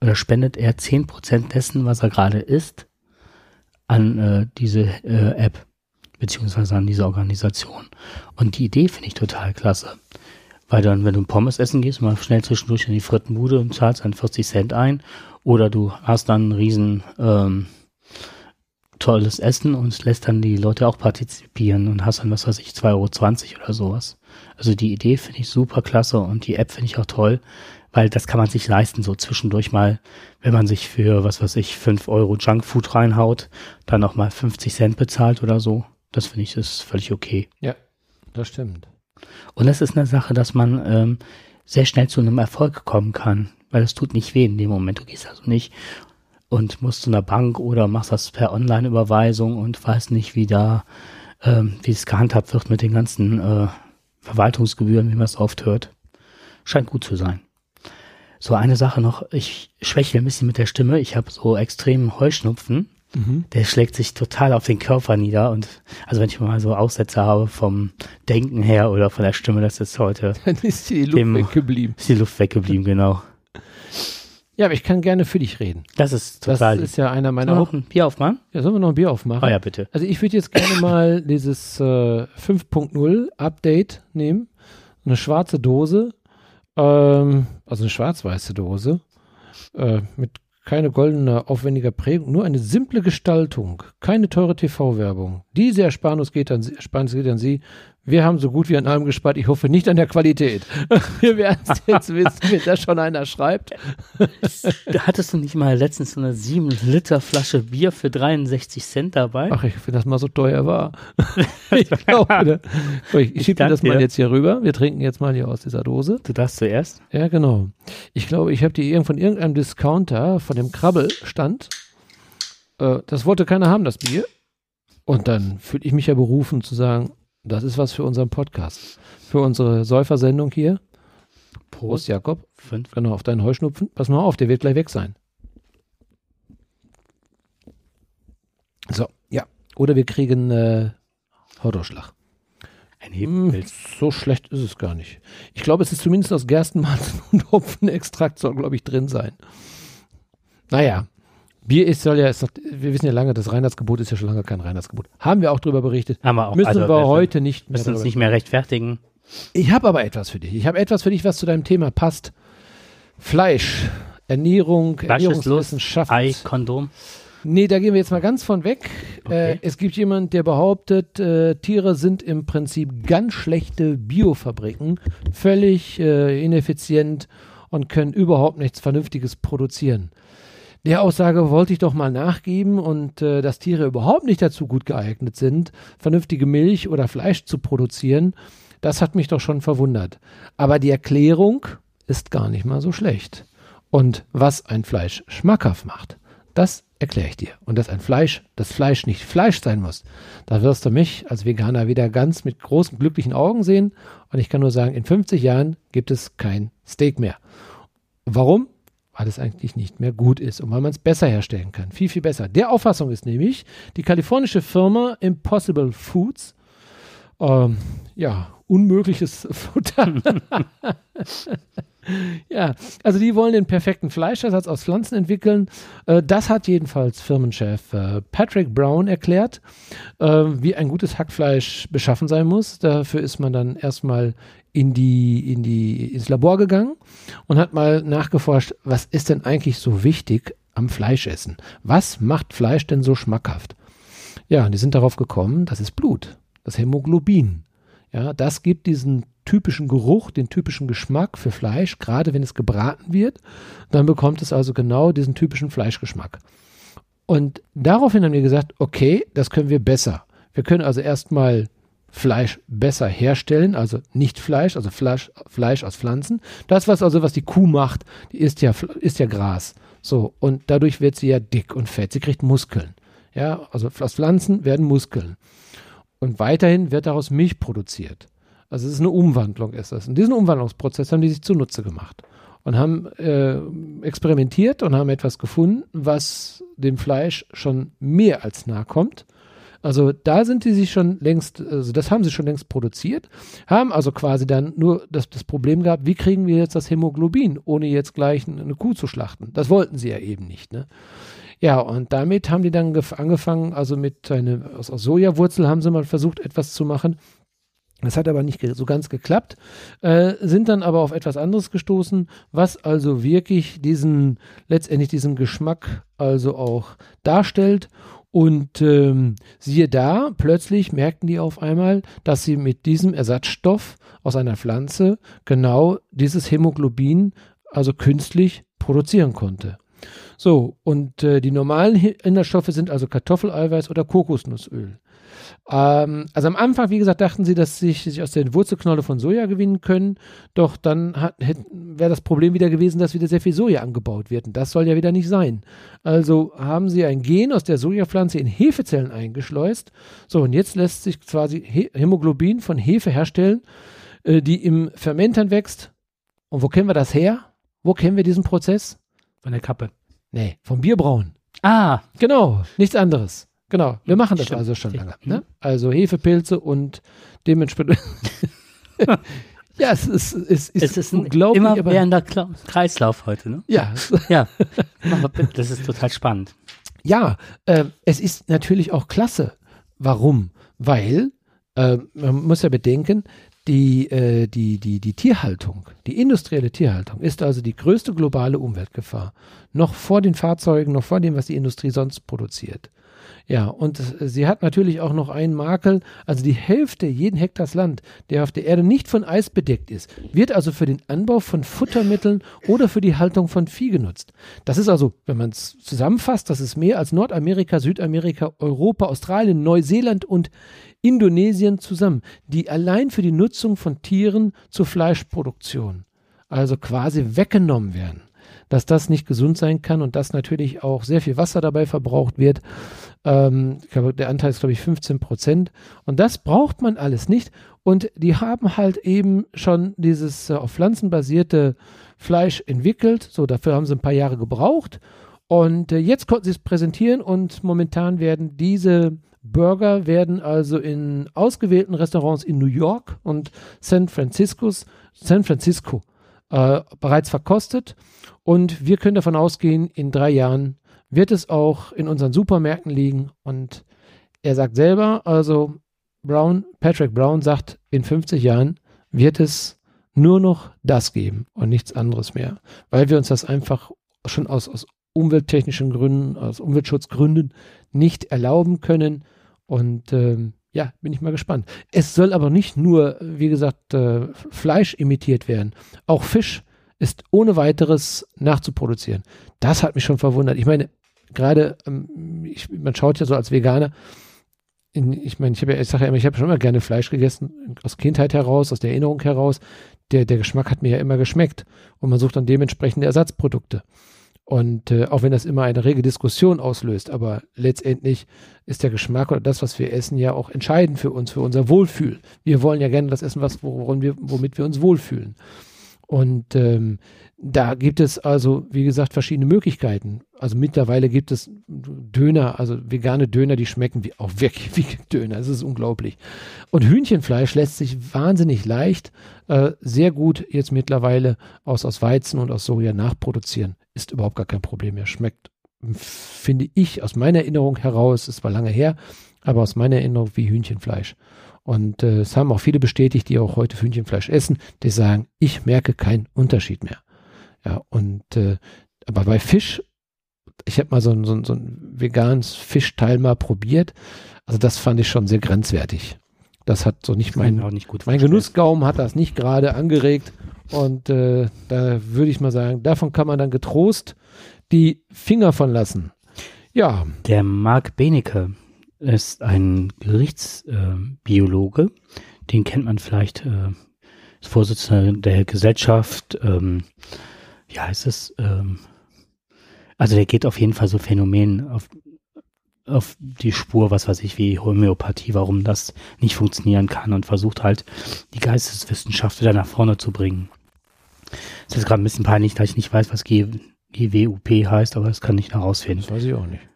oder spendet er 10% dessen, was er gerade isst, an äh, diese äh, App beziehungsweise an diese Organisation. Und die Idee finde ich total klasse. Weil dann, wenn du Pommes essen gehst, mal schnell zwischendurch in die Frittenbude und zahlst dann 40 Cent ein, oder du hast dann ein riesen ähm, tolles Essen und lässt dann die Leute auch partizipieren und hast dann, was weiß ich, 2,20 Euro oder sowas. Also die Idee finde ich super klasse und die App finde ich auch toll, weil das kann man sich leisten, so zwischendurch mal, wenn man sich für, was weiß ich, 5 Euro Junkfood reinhaut, dann noch mal 50 Cent bezahlt oder so. Das finde ich ist völlig okay. Das stimmt. Und das ist eine Sache, dass man ähm, sehr schnell zu einem Erfolg kommen kann, weil es tut nicht weh in dem Moment. Du gehst also nicht und musst zu einer Bank oder machst das per Online-Überweisung und weißt nicht, wie da, ähm, wie es gehandhabt wird mit den ganzen äh, Verwaltungsgebühren, wie man es oft hört. Scheint gut zu sein. So eine Sache noch, ich schwäche ein bisschen mit der Stimme. Ich habe so extremen Heuschnupfen. Mhm. Der schlägt sich total auf den Körper nieder und also wenn ich mal so Aussätze habe vom Denken her oder von der Stimme, das ist heute Dann ist die Luft Dem- weggeblieben. ist die Luft weggeblieben, genau. Ja, aber ich kann gerne für dich reden. Das ist Das total ist ja einer meiner Sollen wir noch ein Bier aufmachen? Ja, sollen wir noch ein Bier aufmachen? Oh ja, bitte. Also ich würde jetzt gerne mal dieses äh, 5.0 Update nehmen. Eine schwarze Dose, ähm, also eine schwarz-weiße Dose, äh, mit keine goldene, aufwendiger Prägung, nur eine simple Gestaltung, keine teure TV-Werbung. Diese Ersparnis geht, an Ersparnis geht an Sie. Wir haben so gut wie an allem gespart. Ich hoffe nicht an der Qualität. Wir werden es jetzt wissen, wenn da schon einer schreibt. Hattest du nicht mal letztens so eine 7 Liter Flasche Bier für 63 Cent dabei? Ach, ich finde das mal so teuer war. ich glaube, ne? ich, ich schiebe das mal dir. jetzt hier rüber. Wir trinken jetzt mal hier aus dieser Dose. Du darfst zuerst. Ja, genau. Ich glaube, ich habe die irgend von irgendeinem Discounter, von dem Krabbelstand. Äh, das wollte keiner haben, das Bier. Und dann fühle ich mich ja berufen zu sagen, das ist was für unseren Podcast. Für unsere Säufersendung hier. Prost, Jakob. Fünf. Genau, auf deinen Heuschnupfen. Pass mal auf, der wird gleich weg sein. So, ja. Oder wir kriegen äh, Hautausschlag. Ein Hm, Hefepilz. so schlecht ist es gar nicht. Ich glaube, es ist zumindest aus Gerstenmalz und Hopfenextrakt soll, glaube ich, drin sein. Naja, Bier ist, soll ja, ist noch, wir wissen ja lange, das Reinheitsgebot ist ja schon lange kein Reinheitsgebot. Haben wir auch drüber berichtet. Haben wir auch. Müssen also, wir heute nicht mehr müssen uns darüber- nicht mehr rechtfertigen. Ich habe aber etwas für dich. Ich habe etwas für dich, was zu deinem Thema passt. Fleisch, Ernährung, Ernährungswissenschaft. Ei, Kondom. Nee, da gehen wir jetzt mal ganz von weg. Okay. Äh, es gibt jemanden, der behauptet, äh, Tiere sind im Prinzip ganz schlechte Biofabriken, völlig äh, ineffizient und können überhaupt nichts Vernünftiges produzieren. Der Aussage wollte ich doch mal nachgeben und äh, dass Tiere überhaupt nicht dazu gut geeignet sind, vernünftige Milch oder Fleisch zu produzieren, das hat mich doch schon verwundert. Aber die Erklärung ist gar nicht mal so schlecht. Und was ein Fleisch schmackhaft macht, das erkläre ich dir. Und dass ein Fleisch, das Fleisch nicht Fleisch sein muss, da wirst du mich als Veganer wieder ganz mit großen, glücklichen Augen sehen. Und ich kann nur sagen, in 50 Jahren gibt es kein Steak mehr. Warum? Weil es eigentlich nicht mehr gut ist und weil man es besser herstellen kann. Viel, viel besser. Der Auffassung ist nämlich die kalifornische Firma Impossible Foods, ähm, ja, unmögliches Futter. ja, also die wollen den perfekten Fleischersatz aus Pflanzen entwickeln. Äh, das hat jedenfalls Firmenchef äh, Patrick Brown erklärt, äh, wie ein gutes Hackfleisch beschaffen sein muss. Dafür ist man dann erstmal in die, in die, ins Labor gegangen und hat mal nachgeforscht, was ist denn eigentlich so wichtig am Fleischessen? Was macht Fleisch denn so schmackhaft? Ja, die sind darauf gekommen, das ist Blut, das Hämoglobin. Ja, das gibt diesen typischen Geruch, den typischen Geschmack für Fleisch, gerade wenn es gebraten wird. Dann bekommt es also genau diesen typischen Fleischgeschmack. Und daraufhin haben wir gesagt, okay, das können wir besser. Wir können also erstmal Fleisch besser herstellen, also nicht Fleisch, also Fleisch, Fleisch aus Pflanzen. Das, was also, was die Kuh macht, die isst ja, isst ja Gras. So, und dadurch wird sie ja dick und fett. Sie kriegt Muskeln. Ja, also aus Pflanzen werden Muskeln. Und weiterhin wird daraus Milch produziert. Also es ist eine Umwandlung, ist das. Und diesen Umwandlungsprozess haben die sich zunutze gemacht und haben äh, experimentiert und haben etwas gefunden, was dem Fleisch schon mehr als nahe kommt. Also da sind die sich schon längst, also das haben sie schon längst produziert, haben also quasi dann nur das, das Problem gehabt, wie kriegen wir jetzt das Hämoglobin, ohne jetzt gleich eine Kuh zu schlachten. Das wollten sie ja eben nicht. Ne? Ja, und damit haben die dann gef- angefangen, also mit eine, aus, aus Sojawurzel haben sie mal versucht, etwas zu machen. Das hat aber nicht so ganz geklappt, äh, sind dann aber auf etwas anderes gestoßen, was also wirklich diesen, letztendlich diesen Geschmack also auch darstellt. Und ähm, siehe da, plötzlich merkten die auf einmal, dass sie mit diesem Ersatzstoff aus einer Pflanze genau dieses Hämoglobin, also künstlich, produzieren konnte. So, und äh, die normalen Inhaltsstoffe sind also Kartoffeleiweiß oder Kokosnussöl. Ähm, also am Anfang, wie gesagt, dachten sie, dass sie sich aus der Wurzelknolle von Soja gewinnen können. Doch dann wäre das Problem wieder gewesen, dass wieder sehr viel Soja angebaut wird. Und das soll ja wieder nicht sein. Also haben sie ein Gen aus der Sojapflanze in Hefezellen eingeschleust. So, und jetzt lässt sich quasi He Hämoglobin von Hefe herstellen, äh, die im Fermentern wächst. Und wo kennen wir das her? Wo kennen wir diesen Prozess? Von der Kappe. Nee, vom Bierbrauen. Ah, Genau, nichts anderes. Genau, wir machen das Stimmt. also schon lange. Mhm. Ne? Also Hefepilze und dementsprechend. ja, es ist, es ist, es ist ein unglaublich, immer aber währender Kreislauf heute, ne? ja, Ja, das ist total spannend. ja, äh, es ist natürlich auch klasse. Warum? Weil äh, man muss ja bedenken, die, äh, die, die, die Tierhaltung, die industrielle Tierhaltung ist also die größte globale Umweltgefahr. Noch vor den Fahrzeugen, noch vor dem, was die Industrie sonst produziert. Ja, und sie hat natürlich auch noch einen Makel, also die Hälfte jeden Hektars Land, der auf der Erde nicht von Eis bedeckt ist, wird also für den Anbau von Futtermitteln oder für die Haltung von Vieh genutzt. Das ist also, wenn man es zusammenfasst, das ist mehr als Nordamerika, Südamerika, Europa, Australien, Neuseeland und Indonesien zusammen, die allein für die Nutzung von Tieren zur Fleischproduktion, also quasi weggenommen werden. Dass das nicht gesund sein kann und dass natürlich auch sehr viel Wasser dabei verbraucht wird. Ähm, der Anteil ist, glaube ich, 15 Prozent. Und das braucht man alles nicht. Und die haben halt eben schon dieses äh, auf Pflanzen basierte Fleisch entwickelt. So, dafür haben sie ein paar Jahre gebraucht. Und äh, jetzt konnten sie es präsentieren und momentan werden diese Burger werden also in ausgewählten Restaurants in New York und San, San Francisco äh, bereits verkostet. Und wir können davon ausgehen, in drei Jahren wird es auch in unseren Supermärkten liegen. Und er sagt selber, also Brown, Patrick Brown sagt, in 50 Jahren wird es nur noch das geben und nichts anderes mehr, weil wir uns das einfach schon aus, aus umwelttechnischen Gründen, aus Umweltschutzgründen nicht erlauben können. Und ähm, ja, bin ich mal gespannt. Es soll aber nicht nur, wie gesagt, äh, Fleisch imitiert werden. Auch Fisch ist ohne weiteres nachzuproduzieren. Das hat mich schon verwundert. Ich meine, gerade, ähm, man schaut ja so als Veganer, in, ich meine, ich ja, ich sage ja immer, ich habe schon immer gerne Fleisch gegessen, aus Kindheit heraus, aus der Erinnerung heraus. Der, der Geschmack hat mir ja immer geschmeckt und man sucht dann dementsprechende Ersatzprodukte. Und äh, auch wenn das immer eine rege Diskussion auslöst, aber letztendlich ist der Geschmack oder das, was wir essen, ja auch entscheidend für uns, für unser Wohlfühl. Wir wollen ja gerne das essen, was, worin wir, womit wir uns wohlfühlen. Und ähm, da gibt es also, wie gesagt, verschiedene Möglichkeiten. Also mittlerweile gibt es Döner, also vegane Döner, die schmecken wie auch wirklich wie Döner. Das ist unglaublich. Und Hühnchenfleisch lässt sich wahnsinnig leicht, äh, sehr gut jetzt mittlerweile aus, aus Weizen und aus Soja nachproduzieren. Ist überhaupt gar kein Problem mehr. Schmeckt, finde ich, aus meiner Erinnerung heraus, es war lange her, aber aus meiner Erinnerung wie Hühnchenfleisch. Und äh, es haben auch viele bestätigt, die auch heute Hühnchenfleisch essen, die sagen, ich merke keinen Unterschied mehr. Ja, und äh, aber bei Fisch, ich habe mal so ein, so, ein, so ein veganes Fischteil mal probiert. Also das fand ich schon sehr grenzwertig. Das hat so nicht mein, nicht gut mein Genussgaumen hat das nicht gerade angeregt. Und äh, da würde ich mal sagen, davon kann man dann getrost die Finger von lassen. Ja. Der Marc Benecke, ist ein Gerichtsbiologe. Äh, Den kennt man vielleicht äh, als Vorsitzender der Gesellschaft. Ähm, wie heißt es? Ähm, also der geht auf jeden Fall so Phänomenen auf, auf die Spur, was weiß ich, wie Homöopathie, warum das nicht funktionieren kann und versucht halt die Geisteswissenschaft wieder nach vorne zu bringen. Es ist gerade ein bisschen peinlich, da ich nicht weiß, was GWUP heißt, aber das kann ich herausfinden. Das weiß ich auch nicht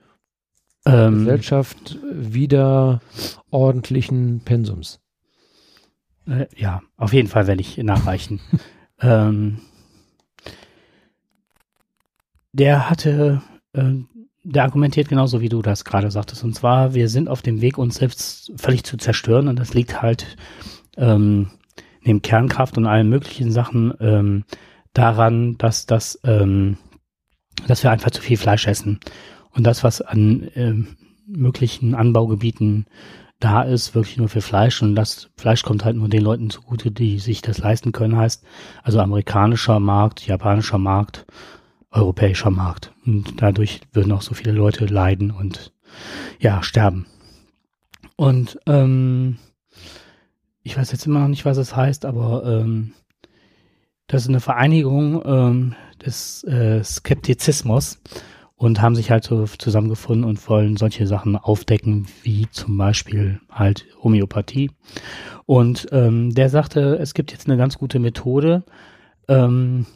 ähm, Gesellschaft wieder ordentlichen Pensums. Äh, ja, auf jeden Fall werde ich nachreichen. ähm, der hatte, äh, der argumentiert genauso wie du das gerade sagtest. Und zwar, wir sind auf dem Weg, uns selbst völlig zu zerstören. Und das liegt halt ähm, neben Kernkraft und allen möglichen Sachen ähm, daran, dass das, ähm, dass wir einfach zu viel Fleisch essen. Und das, was an äh, möglichen Anbaugebieten da ist, wirklich nur für Fleisch. Und das Fleisch kommt halt nur den Leuten zugute, die sich das leisten können, heißt also amerikanischer Markt, japanischer Markt, europäischer Markt. Und dadurch würden auch so viele Leute leiden und ja, sterben. Und ähm, ich weiß jetzt immer noch nicht, was es heißt, aber ähm, das ist eine Vereinigung ähm, des äh, Skeptizismus und haben sich halt so zusammengefunden und wollen solche Sachen aufdecken, wie zum Beispiel halt Homöopathie. Und ähm, der sagte, es gibt jetzt eine ganz gute Methode, ähm,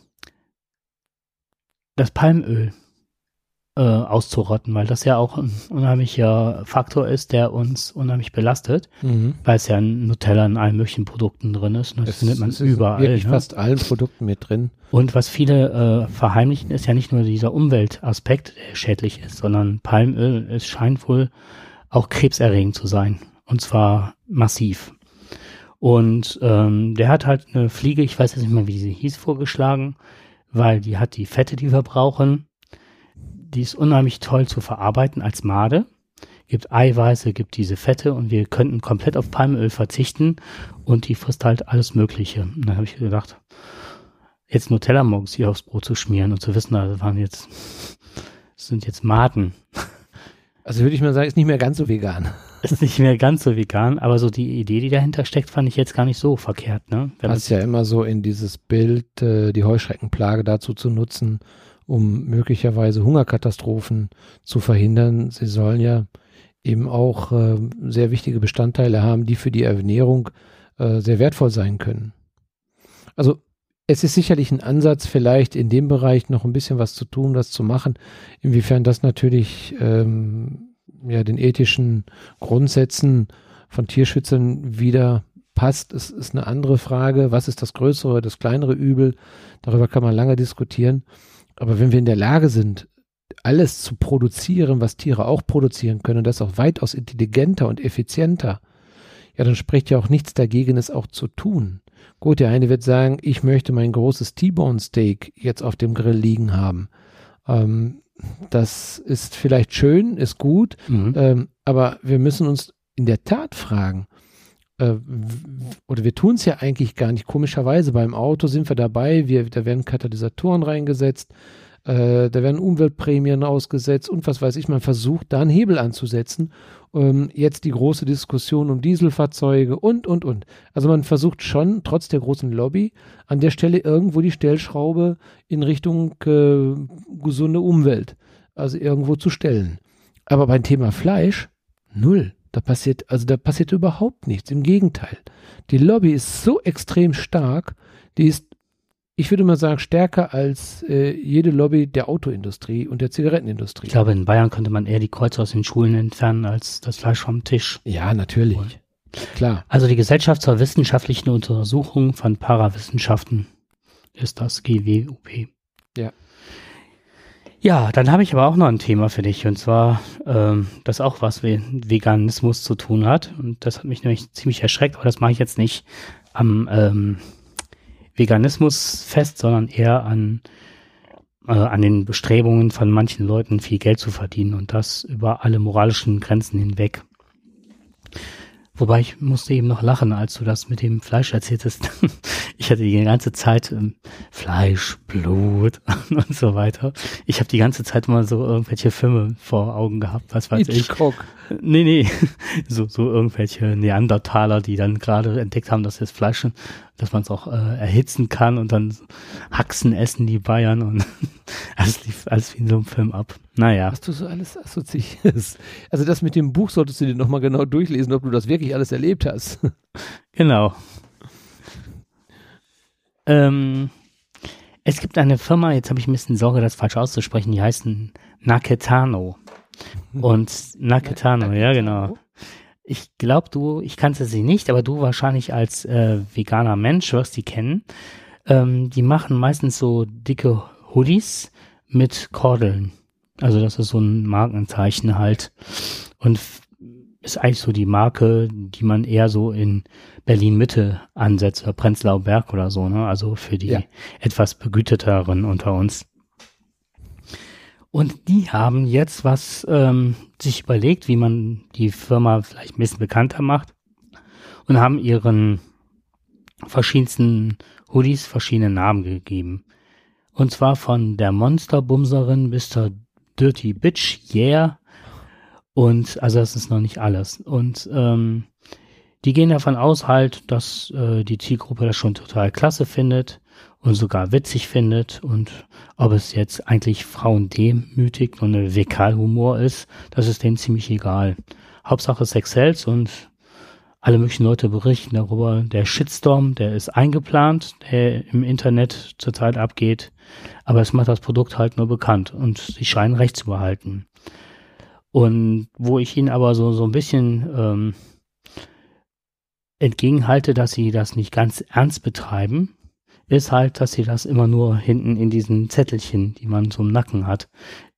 das Palmöl äh, auszurotten, weil das ja auch ein unheimlicher Faktor ist, der uns unheimlich belastet, mhm. weil es ja in Nutella in allen möglichen Produkten drin ist. Und das es, findet man es überall. Wirklich ne? fast allen Produkten mit drin. Und was viele äh, verheimlichen, ist ja nicht nur dieser Umweltaspekt, der schädlich ist, sondern Palmöl, es scheint wohl auch krebserregend zu sein. Und zwar massiv. Und ähm, der hat halt eine Fliege, ich weiß jetzt nicht mehr, wie sie hieß, vorgeschlagen, weil die hat die Fette, die wir brauchen, die ist unheimlich toll zu verarbeiten als Made. Gibt Eiweiße, gibt diese Fette und wir könnten komplett auf Palmöl verzichten und die frisst halt alles Mögliche. Und dann habe ich gedacht, jetzt Nutella morgens hier aufs Brot zu schmieren und zu wissen, da waren jetzt, sind jetzt Maden. Also würde ich mal sagen, ist nicht mehr ganz so vegan. Ist nicht mehr ganz so vegan, aber so die Idee, die dahinter steckt, fand ich jetzt gar nicht so verkehrt. Ne? Passt ja immer so in dieses Bild, äh, die Heuschreckenplage dazu zu nutzen, um möglicherweise Hungerkatastrophen zu verhindern. Sie sollen ja eben auch äh, sehr wichtige Bestandteile haben, die für die Ernährung äh, sehr wertvoll sein können. Also es ist sicherlich ein Ansatz, vielleicht in dem Bereich noch ein bisschen was zu tun, was zu machen. Inwiefern das natürlich ähm, ja, den ethischen Grundsätzen von Tierschützern wieder passt, ist, ist eine andere Frage. Was ist das größere, das kleinere Übel? Darüber kann man lange diskutieren. Aber wenn wir in der Lage sind, alles zu produzieren, was Tiere auch produzieren können, und das auch weitaus intelligenter und effizienter, ja, dann spricht ja auch nichts dagegen, es auch zu tun. Gut, der eine wird sagen, ich möchte mein großes T-Bone Steak jetzt auf dem Grill liegen haben. Ähm, das ist vielleicht schön, ist gut, mhm. ähm, aber wir müssen uns in der Tat fragen, äh, oder wir tun es ja eigentlich gar nicht. Komischerweise beim Auto sind wir dabei, wir, da werden Katalysatoren reingesetzt, äh, da werden Umweltprämien ausgesetzt und was weiß ich. Man versucht da einen Hebel anzusetzen. Ähm, jetzt die große Diskussion um Dieselfahrzeuge und, und, und. Also man versucht schon, trotz der großen Lobby, an der Stelle irgendwo die Stellschraube in Richtung äh, gesunde Umwelt, also irgendwo zu stellen. Aber beim Thema Fleisch, null. Da passiert, also da passiert überhaupt nichts. Im Gegenteil. Die Lobby ist so extrem stark, die ist ich würde mal sagen, stärker als äh, jede Lobby der Autoindustrie und der Zigarettenindustrie. Ich glaube, in Bayern könnte man eher die Kreuze aus den Schulen entfernen als das Fleisch vom Tisch. Ja, natürlich. Und, Klar. Also die Gesellschaft zur wissenschaftlichen Untersuchung von Parawissenschaften ist das GWUP. Ja. Ja, dann habe ich aber auch noch ein Thema für dich und zwar, ähm, das auch was mit Veganismus zu tun hat und das hat mich nämlich ziemlich erschreckt, aber das mache ich jetzt nicht am ähm, Veganismus fest, sondern eher an, äh, an den Bestrebungen von manchen Leuten viel Geld zu verdienen und das über alle moralischen Grenzen hinweg. Wobei ich musste eben noch lachen, als du das mit dem Fleisch erzähltest. ich hatte die ganze Zeit ähm, Fleisch, Blut und so weiter. Ich habe die ganze Zeit mal so irgendwelche Filme vor Augen gehabt, was weiß Hitchcock. ich. Nee, nee, so, so irgendwelche Neandertaler, die dann gerade entdeckt haben, dass das Fleisch, dass man es auch äh, erhitzen kann und dann Haxen essen die Bayern und alles lief alles wie in so einem Film ab. Naja. Was du so alles assoziierst. Also das mit dem Buch solltest du dir nochmal genau durchlesen, ob du das wirklich alles erlebt hast. Genau. Ähm, es gibt eine Firma, jetzt habe ich ein bisschen Sorge, das falsch auszusprechen, die heißen Naketano. Und Naketano, ja genau. Ich glaube, du, ich kannte sie nicht, aber du wahrscheinlich als äh, veganer Mensch wirst die kennen. Ähm, die machen meistens so dicke Hoodies mit Kordeln. Also das ist so ein Markenzeichen halt. Und ist eigentlich so die Marke, die man eher so in Berlin Mitte ansetzt oder Prenzlauer Berg oder so, ne? Also für die ja. etwas begüteteren unter uns. Und die haben jetzt was ähm, sich überlegt, wie man die Firma vielleicht ein bisschen bekannter macht und haben ihren verschiedensten Hoodies verschiedene Namen gegeben. Und zwar von der Monsterbumserin bis zur Dirty Bitch, yeah. Und also das ist noch nicht alles. Und ähm, die gehen davon aus halt, dass äh, die Zielgruppe das schon total klasse findet und sogar witzig findet und ob es jetzt eigentlich Frauen demütigt und ein Vekalhumor ist, das ist denen ziemlich egal. Hauptsache Sex sells und alle möglichen Leute berichten darüber. Der Shitstorm, der ist eingeplant, der im Internet zurzeit abgeht, aber es macht das Produkt halt nur bekannt und sie scheinen recht zu behalten. Und wo ich ihnen aber so, so ein bisschen ähm, entgegenhalte, dass sie das nicht ganz ernst betreiben, ist halt, dass sie das immer nur hinten in diesen Zettelchen, die man so im Nacken hat,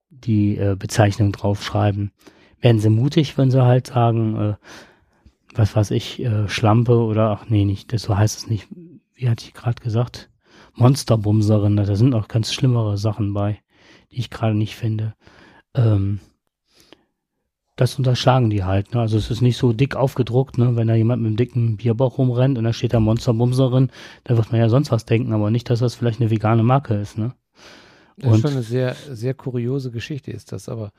die äh, Bezeichnung draufschreiben. Werden sie mutig, wenn sie halt sagen, äh, was weiß ich, äh, Schlampe oder ach nee, nicht, das so heißt es nicht. Wie hatte ich gerade gesagt? Monsterbumserin, da sind auch ganz schlimmere Sachen bei, die ich gerade nicht finde. Ähm, das unterschlagen die halt. Ne? Also es ist nicht so dick aufgedruckt, ne? wenn da jemand mit einem dicken Bierbauch rumrennt und da steht da Monsterbumserin, da wird man ja sonst was denken, aber nicht, dass das vielleicht eine vegane Marke ist. Ne? Das ist schon eine sehr, sehr kuriose Geschichte ist das, aber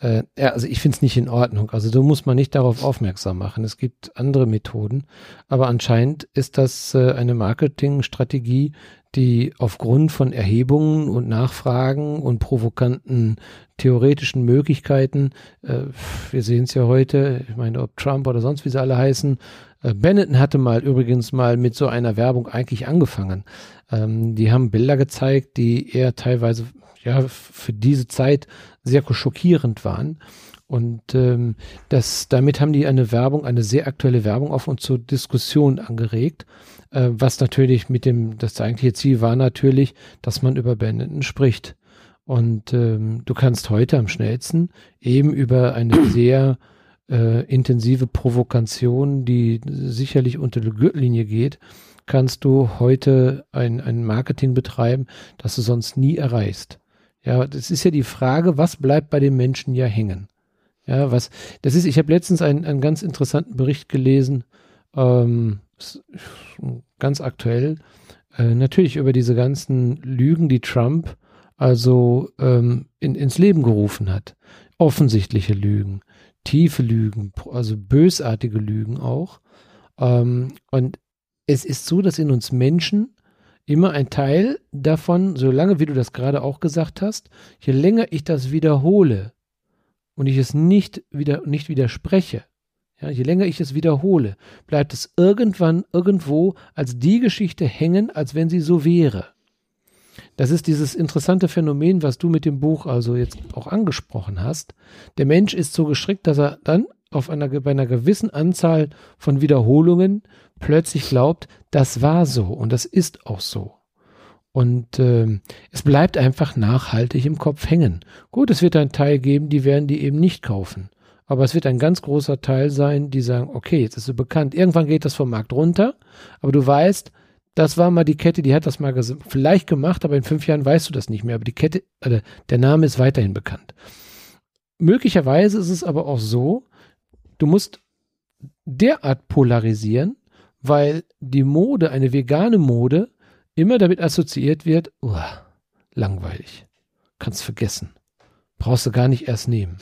äh, ja, also ich finde es nicht in Ordnung. Also da muss man nicht darauf aufmerksam machen. Es gibt andere Methoden, aber anscheinend ist das äh, eine Marketingstrategie, die aufgrund von Erhebungen und Nachfragen und provokanten theoretischen Möglichkeiten, äh, wir sehen es ja heute, ich meine, ob Trump oder sonst wie sie alle heißen, äh, Benetton hatte mal übrigens mal mit so einer Werbung eigentlich angefangen. Ähm, die haben Bilder gezeigt, die eher teilweise ja für diese Zeit sehr schockierend waren. Und ähm, das, damit haben die eine Werbung, eine sehr aktuelle Werbung auf uns zur Diskussion angeregt, äh, was natürlich mit dem, das eigentliche Ziel war natürlich, dass man über Benetton spricht. Und ähm, du kannst heute am schnellsten eben über eine sehr äh, intensive Provokation, die sicherlich unter die Gürtellinie geht, kannst du heute ein, ein Marketing betreiben, das du sonst nie erreichst. Ja, das ist ja die Frage, was bleibt bei den Menschen ja hängen? Ja, was, das ist, ich habe letztens einen, einen ganz interessanten Bericht gelesen, ähm, ganz aktuell, äh, natürlich über diese ganzen Lügen, die Trump also ähm, in, ins Leben gerufen hat. Offensichtliche Lügen, tiefe Lügen, also bösartige Lügen auch. Ähm, und es ist so, dass in uns Menschen immer ein Teil davon, solange wie du das gerade auch gesagt hast, je länger ich das wiederhole, und ich es nicht wieder nicht widerspreche, ja, je länger ich es wiederhole, bleibt es irgendwann irgendwo als die Geschichte hängen, als wenn sie so wäre. Das ist dieses interessante Phänomen, was du mit dem Buch also jetzt auch angesprochen hast. Der Mensch ist so gestrickt, dass er dann auf einer, bei einer gewissen Anzahl von Wiederholungen plötzlich glaubt, das war so und das ist auch so. Und äh, es bleibt einfach nachhaltig im Kopf hängen. Gut, es wird einen Teil geben, die werden die eben nicht kaufen. Aber es wird ein ganz großer Teil sein, die sagen, okay, jetzt ist so bekannt. Irgendwann geht das vom Markt runter, aber du weißt, das war mal die Kette, die hat das mal vielleicht gemacht, aber in fünf Jahren weißt du das nicht mehr. Aber die Kette, äh, der Name ist weiterhin bekannt. Möglicherweise ist es aber auch so, du musst derart polarisieren, weil die Mode, eine vegane Mode, immer damit assoziiert wird, uh, langweilig. Kannst vergessen. Brauchst du gar nicht erst nehmen.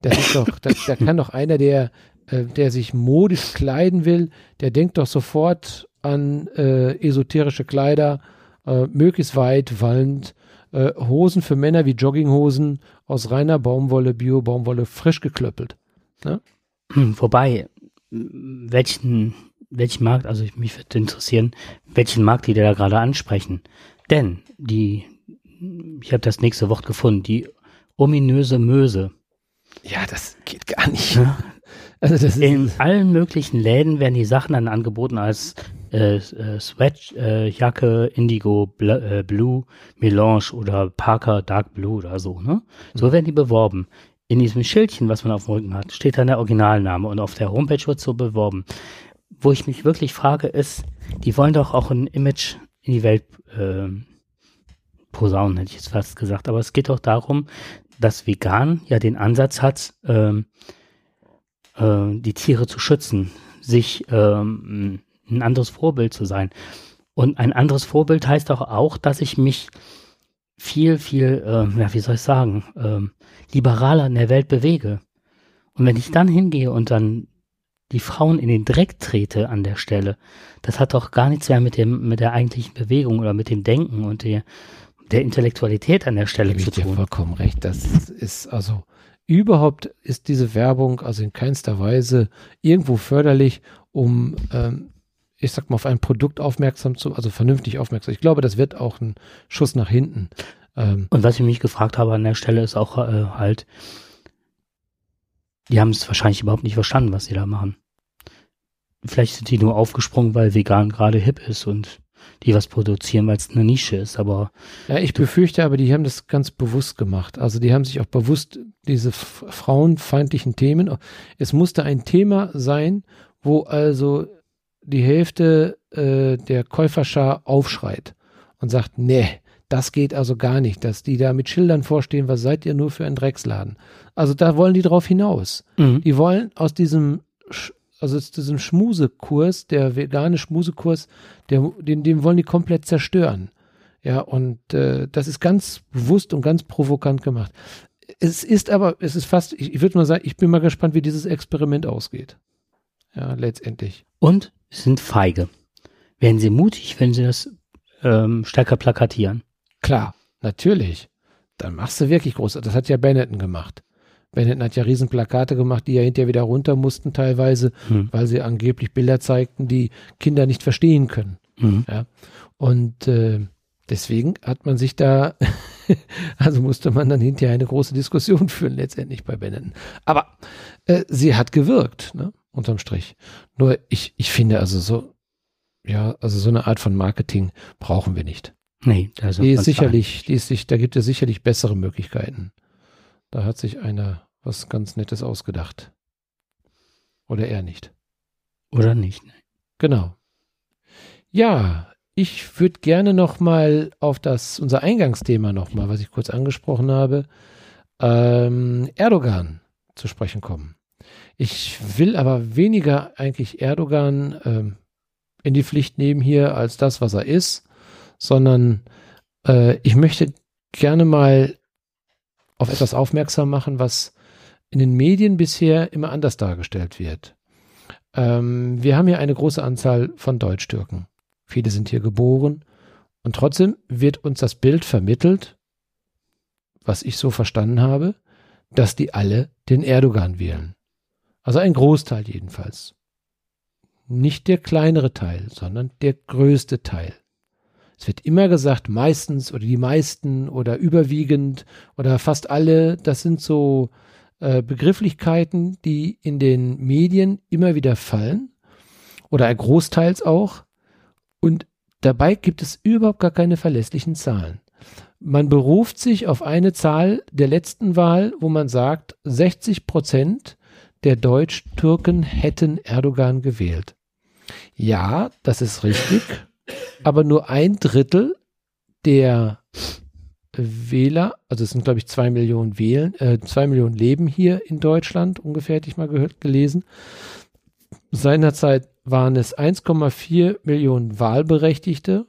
Das ist doch, da, da kann doch einer, der, äh, der sich modisch kleiden will, der denkt doch sofort an äh, esoterische Kleider, äh, möglichst weit wallend, äh, Hosen für Männer wie Jogginghosen aus reiner Baumwolle, Bio-Baumwolle, frisch geklöppelt. Ne? Wobei, welchen welchen Markt, also mich würde interessieren, welchen Markt die da gerade ansprechen. Denn die, ich habe das nächste Wort gefunden, die ominöse Möse. Ja, das geht gar nicht. Ja. Also das In allen möglichen Läden werden die Sachen dann angeboten als äh, äh, Sweatjacke, äh, Indigo Bl äh, Blue, Melange oder Parker Dark Blue oder so. Ne? So mhm. werden die beworben. In diesem Schildchen, was man auf dem Rücken hat, steht dann der Originalname und auf der Homepage wird so beworben wo ich mich wirklich frage, ist, die wollen doch auch ein Image in die Welt äh, posaunen, hätte ich jetzt fast gesagt. Aber es geht doch darum, dass vegan ja den Ansatz hat, ähm, äh, die Tiere zu schützen, sich ähm, ein anderes Vorbild zu sein. Und ein anderes Vorbild heißt doch auch, dass ich mich viel, viel, äh, ja, wie soll ich sagen, äh, liberaler in der Welt bewege. Und wenn ich dann hingehe und dann die Frauen in den Dreck trete an der Stelle, das hat doch gar nichts mehr mit dem, mit der eigentlichen Bewegung oder mit dem Denken und der, der Intellektualität an der Stelle zu tun. Ich dir vollkommen recht. Das ist also überhaupt ist diese Werbung also in keinster Weise irgendwo förderlich, um ähm, ich sag mal, auf ein Produkt aufmerksam zu, also vernünftig aufmerksam. Ich glaube, das wird auch ein Schuss nach hinten. Ähm, und was ich mich gefragt habe an der Stelle ist auch äh, halt, die haben es wahrscheinlich überhaupt nicht verstanden, was sie da machen. Vielleicht sind die nur aufgesprungen, weil vegan gerade hip ist und die was produzieren, weil es eine Nische ist, aber. Ja, ich befürchte aber, die haben das ganz bewusst gemacht. Also die haben sich auch bewusst diese frauenfeindlichen Themen, es musste ein Thema sein, wo also die Hälfte äh, der Käuferschar aufschreit und sagt, nee, das geht also gar nicht, dass die da mit Schildern vorstehen, was seid ihr nur für ein Drecksladen. Also da wollen die drauf hinaus. Mhm. Die wollen aus diesem, also aus diesem Schmusekurs, der vegane Schmusekurs, der, den, den wollen die komplett zerstören. Ja, und äh, das ist ganz bewusst und ganz provokant gemacht. Es ist aber, es ist fast, ich, ich würde mal sagen, ich bin mal gespannt, wie dieses Experiment ausgeht. Ja, letztendlich. Und sind feige. Werden sie mutig, wenn sie das ähm, stärker plakatieren? Klar, natürlich. Dann machst du wirklich groß. Das hat ja Benetton gemacht. Benetton hat ja Riesenplakate gemacht, die ja hinterher wieder runter mussten teilweise, hm. weil sie angeblich Bilder zeigten, die Kinder nicht verstehen können. Hm. Ja. Und äh, deswegen hat man sich da, also musste man dann hinterher eine große Diskussion führen, letztendlich bei Benetton. Aber äh, sie hat gewirkt, ne? unterm Strich. Nur ich, ich finde also so, ja, also so eine Art von Marketing brauchen wir nicht. Nee, also die ist sicherlich, die ist sich, da gibt es sicherlich bessere Möglichkeiten. Da hat sich einer was ganz Nettes ausgedacht. Oder er nicht. Oder nicht. Ne? Genau. Ja, ich würde gerne noch mal auf das unser Eingangsthema noch mal, was ich kurz angesprochen habe, ähm, Erdogan zu sprechen kommen. Ich will aber weniger eigentlich Erdogan ähm, in die Pflicht nehmen hier als das, was er ist, sondern äh, ich möchte gerne mal auf etwas aufmerksam machen, was in den Medien bisher immer anders dargestellt wird. Ähm, wir haben hier eine große Anzahl von Deutsch-Türken. Viele sind hier geboren und trotzdem wird uns das Bild vermittelt, was ich so verstanden habe, dass die alle den Erdogan wählen. Also ein Großteil jedenfalls. Nicht der kleinere Teil, sondern der größte Teil. Es wird immer gesagt, meistens oder die meisten oder überwiegend oder fast alle, das sind so äh, Begrifflichkeiten, die in den Medien immer wieder fallen oder großteils auch. Und dabei gibt es überhaupt gar keine verlässlichen Zahlen. Man beruft sich auf eine Zahl der letzten Wahl, wo man sagt, 60 Prozent der Deutsch-Türken hätten Erdogan gewählt. Ja, das ist richtig, aber nur ein Drittel der Wähler, also es sind glaube ich zwei Millionen Wählen, äh, zwei Millionen leben hier in Deutschland, ungefähr hätte ich mal gehört, gelesen. Seinerzeit waren es 1,4 Millionen Wahlberechtigte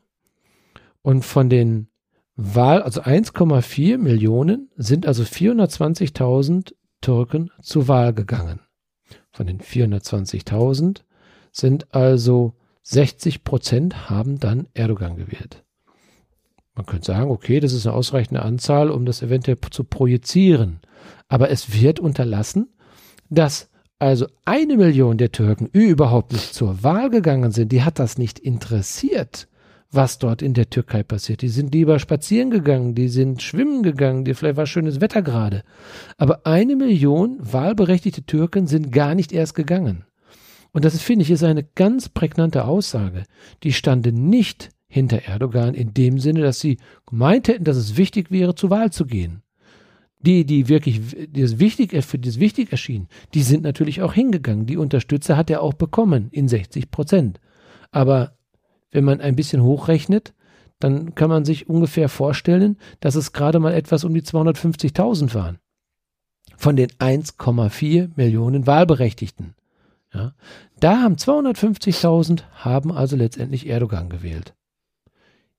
und von den Wahl, also 1,4 Millionen sind also 420.000 Türken zur Wahl gegangen. Von den 420.000 sind also 60 Prozent haben dann Erdogan gewählt. Man könnte sagen, okay, das ist eine ausreichende Anzahl, um das eventuell zu projizieren. Aber es wird unterlassen, dass also eine Million der Türken überhaupt nicht zur Wahl gegangen sind. Die hat das nicht interessiert, was dort in der Türkei passiert. Die sind lieber spazieren gegangen, die sind schwimmen gegangen, die vielleicht war schönes Wetter gerade. Aber eine Million wahlberechtigte Türken sind gar nicht erst gegangen. Und das finde ich ist eine ganz prägnante Aussage. Die stande nicht hinter Erdogan in dem Sinne, dass sie gemeint hätten, dass es wichtig wäre, zur Wahl zu gehen. Die, die wirklich, die es wichtig, für die es wichtig erschien, die sind natürlich auch hingegangen. Die Unterstützer hat er auch bekommen in 60 Prozent. Aber wenn man ein bisschen hochrechnet, dann kann man sich ungefähr vorstellen, dass es gerade mal etwas um die 250.000 waren. Von den 1,4 Millionen Wahlberechtigten. Ja, da haben 250.000 haben also letztendlich Erdogan gewählt.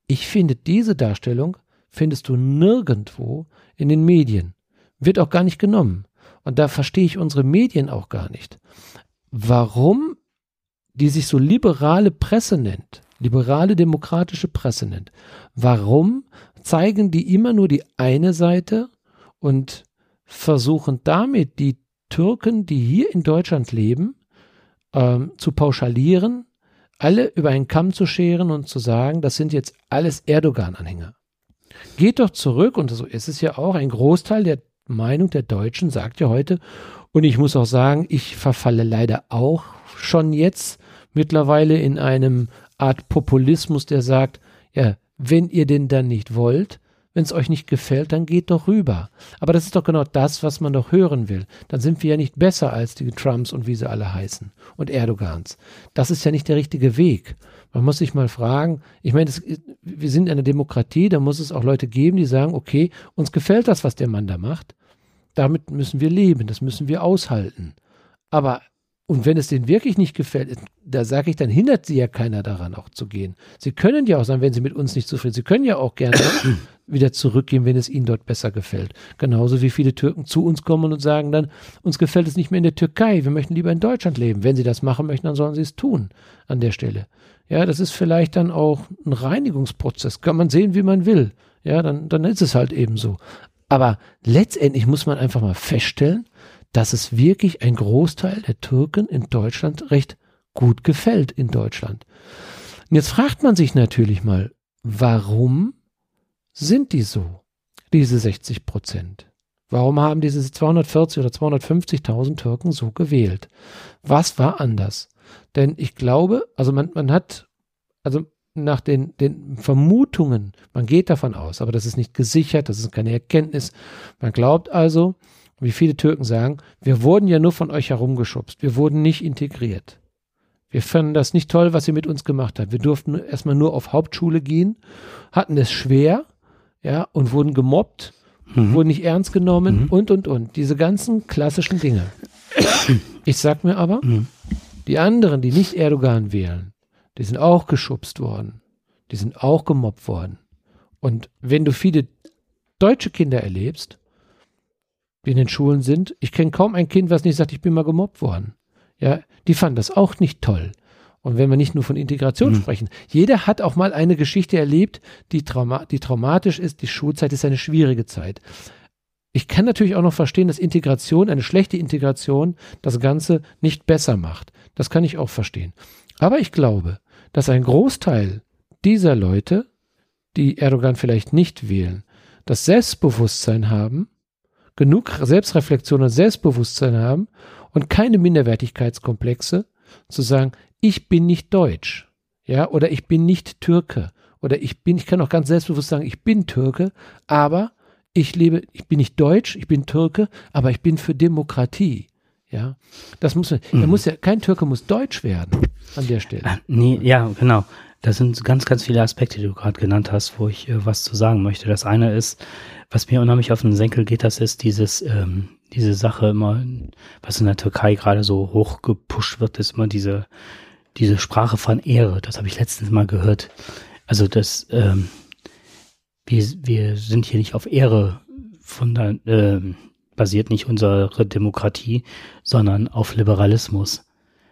Ich finde, diese Darstellung findest du nirgendwo in den Medien. Wird auch gar nicht genommen. Und da verstehe ich unsere Medien auch gar nicht. Warum die sich so liberale Presse nennt, liberale demokratische Presse nennt, warum zeigen die immer nur die eine Seite und versuchen damit die Türken, die hier in Deutschland leben, ähm, zu pauschalieren alle über einen Kamm zu scheren und zu sagen, das sind jetzt alles Erdogan-Anhänger. Geht doch zurück, und so ist es ja auch, ein Großteil der Meinung der Deutschen sagt ja heute, und ich muss auch sagen, ich verfalle leider auch schon jetzt mittlerweile in einem Art Populismus, der sagt, ja, wenn ihr denn dann nicht wollt, wenn es euch nicht gefällt, dann geht doch rüber. Aber das ist doch genau das, was man doch hören will. Dann sind wir ja nicht besser als die Trumps und wie sie alle heißen und Erdogans. Das ist ja nicht der richtige Weg. Man muss sich mal fragen, ich meine, das, wir sind eine Demokratie, da muss es auch Leute geben, die sagen, okay, uns gefällt das, was der Mann da macht. Damit müssen wir leben, das müssen wir aushalten. Aber und wenn es denen wirklich nicht gefällt, da sage ich, dann hindert sie ja keiner daran, auch zu gehen. Sie können ja auch sagen, wenn sie mit uns nicht zufrieden sind, sie können ja auch gerne wieder zurückgehen, wenn es ihnen dort besser gefällt. Genauso wie viele Türken zu uns kommen und sagen dann, uns gefällt es nicht mehr in der Türkei, wir möchten lieber in Deutschland leben. Wenn sie das machen möchten, dann sollen sie es tun an der Stelle. Ja, das ist vielleicht dann auch ein Reinigungsprozess. Kann man sehen, wie man will. Ja, dann, dann ist es halt eben so. Aber letztendlich muss man einfach mal feststellen, dass es wirklich ein Großteil der Türken in Deutschland recht gut gefällt in Deutschland. Und jetzt fragt man sich natürlich mal, warum sind die so, diese 60 Prozent? Warum haben diese 240 oder 250.000 Türken so gewählt? Was war anders? Denn ich glaube, also man, man hat, also nach den, den Vermutungen, man geht davon aus, aber das ist nicht gesichert, das ist keine Erkenntnis. Man glaubt also, wie viele Türken sagen, wir wurden ja nur von euch herumgeschubst, wir wurden nicht integriert. Wir fanden das nicht toll, was ihr mit uns gemacht habt. Wir durften erstmal nur auf Hauptschule gehen, hatten es schwer, ja, und wurden gemobbt, mhm. wurden nicht ernst genommen mhm. und, und, und. Diese ganzen klassischen Dinge. Ich sag mir aber, mhm. die anderen, die nicht Erdogan wählen, die sind auch geschubst worden. Die sind auch gemobbt worden. Und wenn du viele deutsche Kinder erlebst, die in den Schulen sind, ich kenne kaum ein Kind, was nicht sagt, ich bin mal gemobbt worden. Ja, die fanden das auch nicht toll. Und wenn wir nicht nur von Integration mhm. sprechen, jeder hat auch mal eine Geschichte erlebt, die, trauma die traumatisch ist. Die Schulzeit ist eine schwierige Zeit. Ich kann natürlich auch noch verstehen, dass Integration, eine schlechte Integration, das Ganze nicht besser macht. Das kann ich auch verstehen. Aber ich glaube, dass ein Großteil dieser Leute, die Erdogan vielleicht nicht wählen, das Selbstbewusstsein haben, genug Selbstreflexion und Selbstbewusstsein haben und keine Minderwertigkeitskomplexe, zu sagen, ich bin nicht deutsch, ja, oder ich bin nicht Türke, oder ich bin, ich kann auch ganz selbstbewusst sagen, ich bin Türke, aber ich lebe, ich bin nicht deutsch, ich bin Türke, aber ich bin für Demokratie. Ja, das muss mhm. muss ja, kein Türke muss deutsch werden an der Stelle. Ah, nee, ja, genau. Das sind ganz, ganz viele Aspekte, die du gerade genannt hast, wo ich äh, was zu sagen möchte. Das eine ist, was mir unheimlich auf den Senkel geht, das ist dieses, ähm, diese Sache immer, was in der Türkei gerade so hoch gepusht wird, ist immer diese, diese Sprache von Ehre. Das habe ich letztens mal gehört. Also das, ähm, wir, wir sind hier nicht auf Ehre von der, ähm, basiert nicht unsere Demokratie, sondern auf Liberalismus.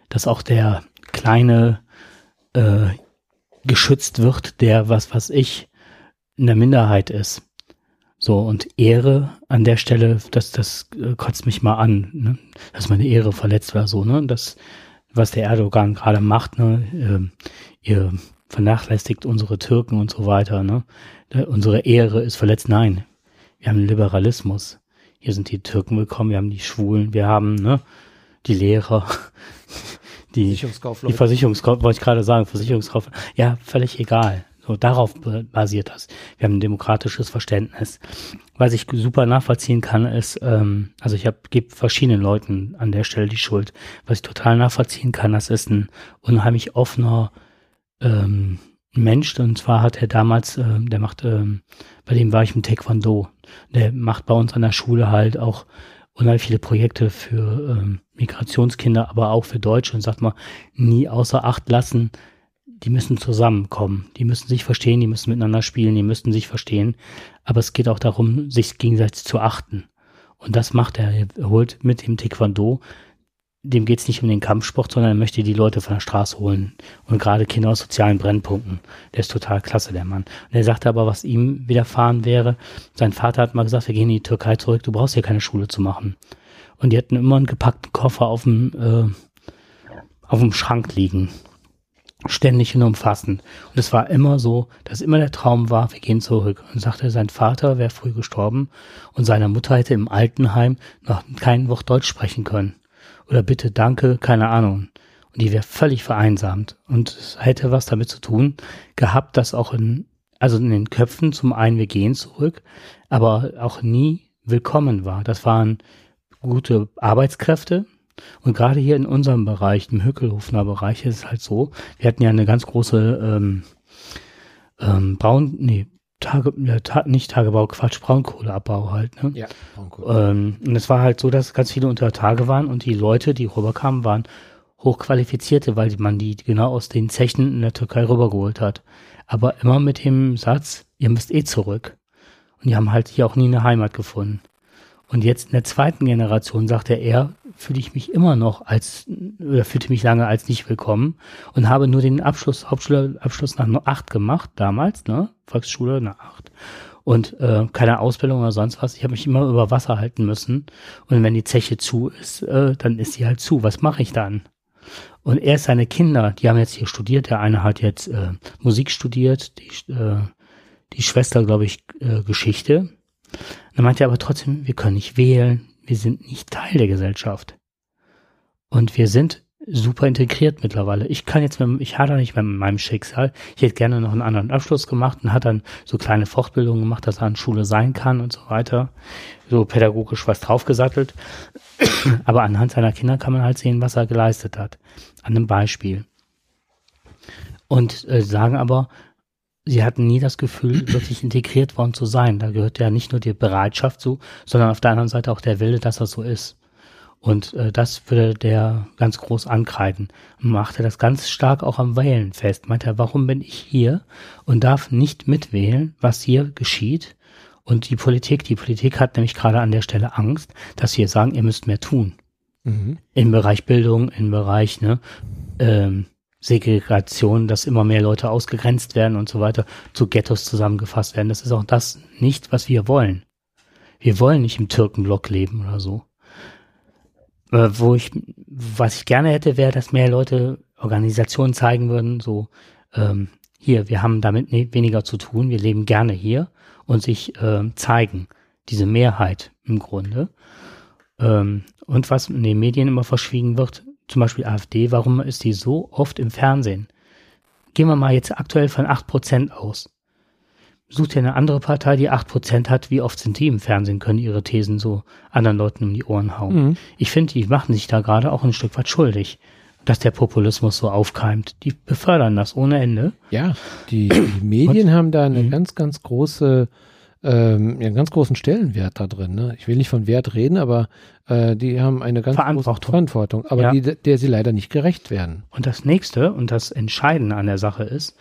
Dass auch der kleine äh, geschützt wird, der was was ich in der Minderheit ist. So, und Ehre an der Stelle, das, das äh, kotzt mich mal an, ne? dass meine Ehre verletzt war, so, ne? Das, was der Erdogan gerade macht, ne? Äh, ihr vernachlässigt unsere Türken und so weiter, ne? Unsere Ehre ist verletzt. Nein, wir haben Liberalismus. Hier sind die Türken willkommen, wir haben die Schwulen, wir haben, ne? Die Lehrer, die, die Versicherungskauf, wollte ich gerade sagen, Versicherungskauf, ja, völlig egal. So, darauf basiert das. Wir haben ein demokratisches Verständnis. Was ich super nachvollziehen kann, ist, ähm, also ich gebe verschiedenen Leuten an der Stelle die Schuld. Was ich total nachvollziehen kann, das ist ein unheimlich offener ähm, Mensch. Und zwar hat er damals, äh, der macht, ähm, bei dem war ich im Taekwondo. Der macht bei uns an der Schule halt auch unheimlich viele Projekte für ähm, Migrationskinder, aber auch für Deutsche und sagt mal, nie außer Acht lassen, die müssen zusammenkommen, die müssen sich verstehen, die müssen miteinander spielen, die müssen sich verstehen. Aber es geht auch darum, sich gegenseitig zu achten. Und das macht er. Er holt mit dem Taekwondo, dem geht es nicht um den Kampfsport, sondern er möchte die Leute von der Straße holen. Und gerade Kinder aus sozialen Brennpunkten. Der ist total klasse, der Mann. Und er sagte aber, was ihm widerfahren wäre, sein Vater hat mal gesagt, wir gehen in die Türkei zurück, du brauchst hier keine Schule zu machen. Und die hatten immer einen gepackten Koffer auf dem, äh, auf dem Schrank liegen ständig und umfassend. Und es war immer so, dass immer der Traum war, wir gehen zurück. Und sagte, sein Vater wäre früh gestorben und seine Mutter hätte im Altenheim noch kein Wort Deutsch sprechen können. Oder bitte, danke, keine Ahnung. Und die wäre völlig vereinsamt. Und es hätte was damit zu tun gehabt, dass auch in, also in den Köpfen zum einen, wir gehen zurück, aber auch nie willkommen war. Das waren gute Arbeitskräfte, und gerade hier in unserem Bereich, im Höckelhofener Bereich, ist es halt so, wir hatten ja eine ganz große ähm, ähm, Braun, nee, Tage, ta nicht Tagebau, Quatsch, Braunkohleabbau halt, ne? Ja, Braunkohle. Ähm, und es war halt so, dass ganz viele unter Tage waren und die Leute, die rüberkamen, waren hochqualifizierte, weil man die genau aus den Zechen in der Türkei rübergeholt hat. Aber immer mit dem Satz, ihr müsst eh zurück. Und die haben halt hier auch nie eine Heimat gefunden. Und jetzt in der zweiten Generation sagte er, fühle ich mich immer noch als, oder fühlte mich lange als nicht willkommen und habe nur den Abschluss, Hauptschulabschluss nach acht gemacht, damals, ne? Volksschule nach acht. Und äh, keine Ausbildung oder sonst was. Ich habe mich immer über Wasser halten müssen. Und wenn die Zeche zu ist, äh, dann ist sie halt zu. Was mache ich dann? Und er seine Kinder, die haben jetzt hier studiert. Der eine hat jetzt äh, Musik studiert, die, äh, die Schwester, glaube ich, äh, Geschichte. Dann meinte er aber trotzdem, wir können nicht wählen, wir sind nicht Teil der Gesellschaft. Und wir sind super integriert mittlerweile. Ich kann jetzt, mit, ich hatte nicht mit meinem Schicksal. Ich hätte gerne noch einen anderen Abschluss gemacht und hat dann so kleine Fortbildungen gemacht, dass er an Schule sein kann und so weiter. So pädagogisch was draufgesattelt. Aber anhand seiner Kinder kann man halt sehen, was er geleistet hat. An einem Beispiel. Und äh, sagen aber, sie hatten nie das Gefühl, wirklich integriert worden zu sein. Da gehört ja nicht nur die Bereitschaft zu, sondern auf der anderen Seite auch der Wille, dass das so ist. Und äh, das würde der ganz groß ankreiden. Und machte das ganz stark auch am Wählen fest. Meinte er, warum bin ich hier und darf nicht mitwählen, was hier geschieht? Und die Politik, die Politik hat nämlich gerade an der Stelle Angst, dass wir sagen, ihr müsst mehr tun. Mhm. Im Bereich Bildung, im Bereich ne, ähm, Segregation, dass immer mehr Leute ausgegrenzt werden und so weiter, zu Ghettos zusammengefasst werden. Das ist auch das nicht, was wir wollen. Wir wollen nicht im Türkenblock leben oder so. Äh, wo ich, was ich gerne hätte, wäre, dass mehr Leute Organisationen zeigen würden, so, ähm, hier, wir haben damit ne weniger zu tun, wir leben gerne hier und sich äh, zeigen. Diese Mehrheit im Grunde. Ähm, und was in den Medien immer verschwiegen wird, zum Beispiel AfD, warum ist die so oft im Fernsehen? Gehen wir mal jetzt aktuell von 8% aus. Sucht ihr eine andere Partei, die 8% hat, wie oft sind die im Fernsehen, können ihre Thesen so anderen Leuten um die Ohren hauen. Mhm. Ich finde, die machen sich da gerade auch ein Stück weit schuldig, dass der Populismus so aufkeimt. Die befördern das ohne Ende. Ja, die, die Medien Und, haben da eine mhm. ganz, ganz große ähm, einen ganz großen Stellenwert da drin. Ne? Ich will nicht von Wert reden, aber äh, die haben eine ganz Verantwortung. große Verantwortung, aber ja. die, der sie leider nicht gerecht werden. Und das nächste und das Entscheidende an der Sache ist,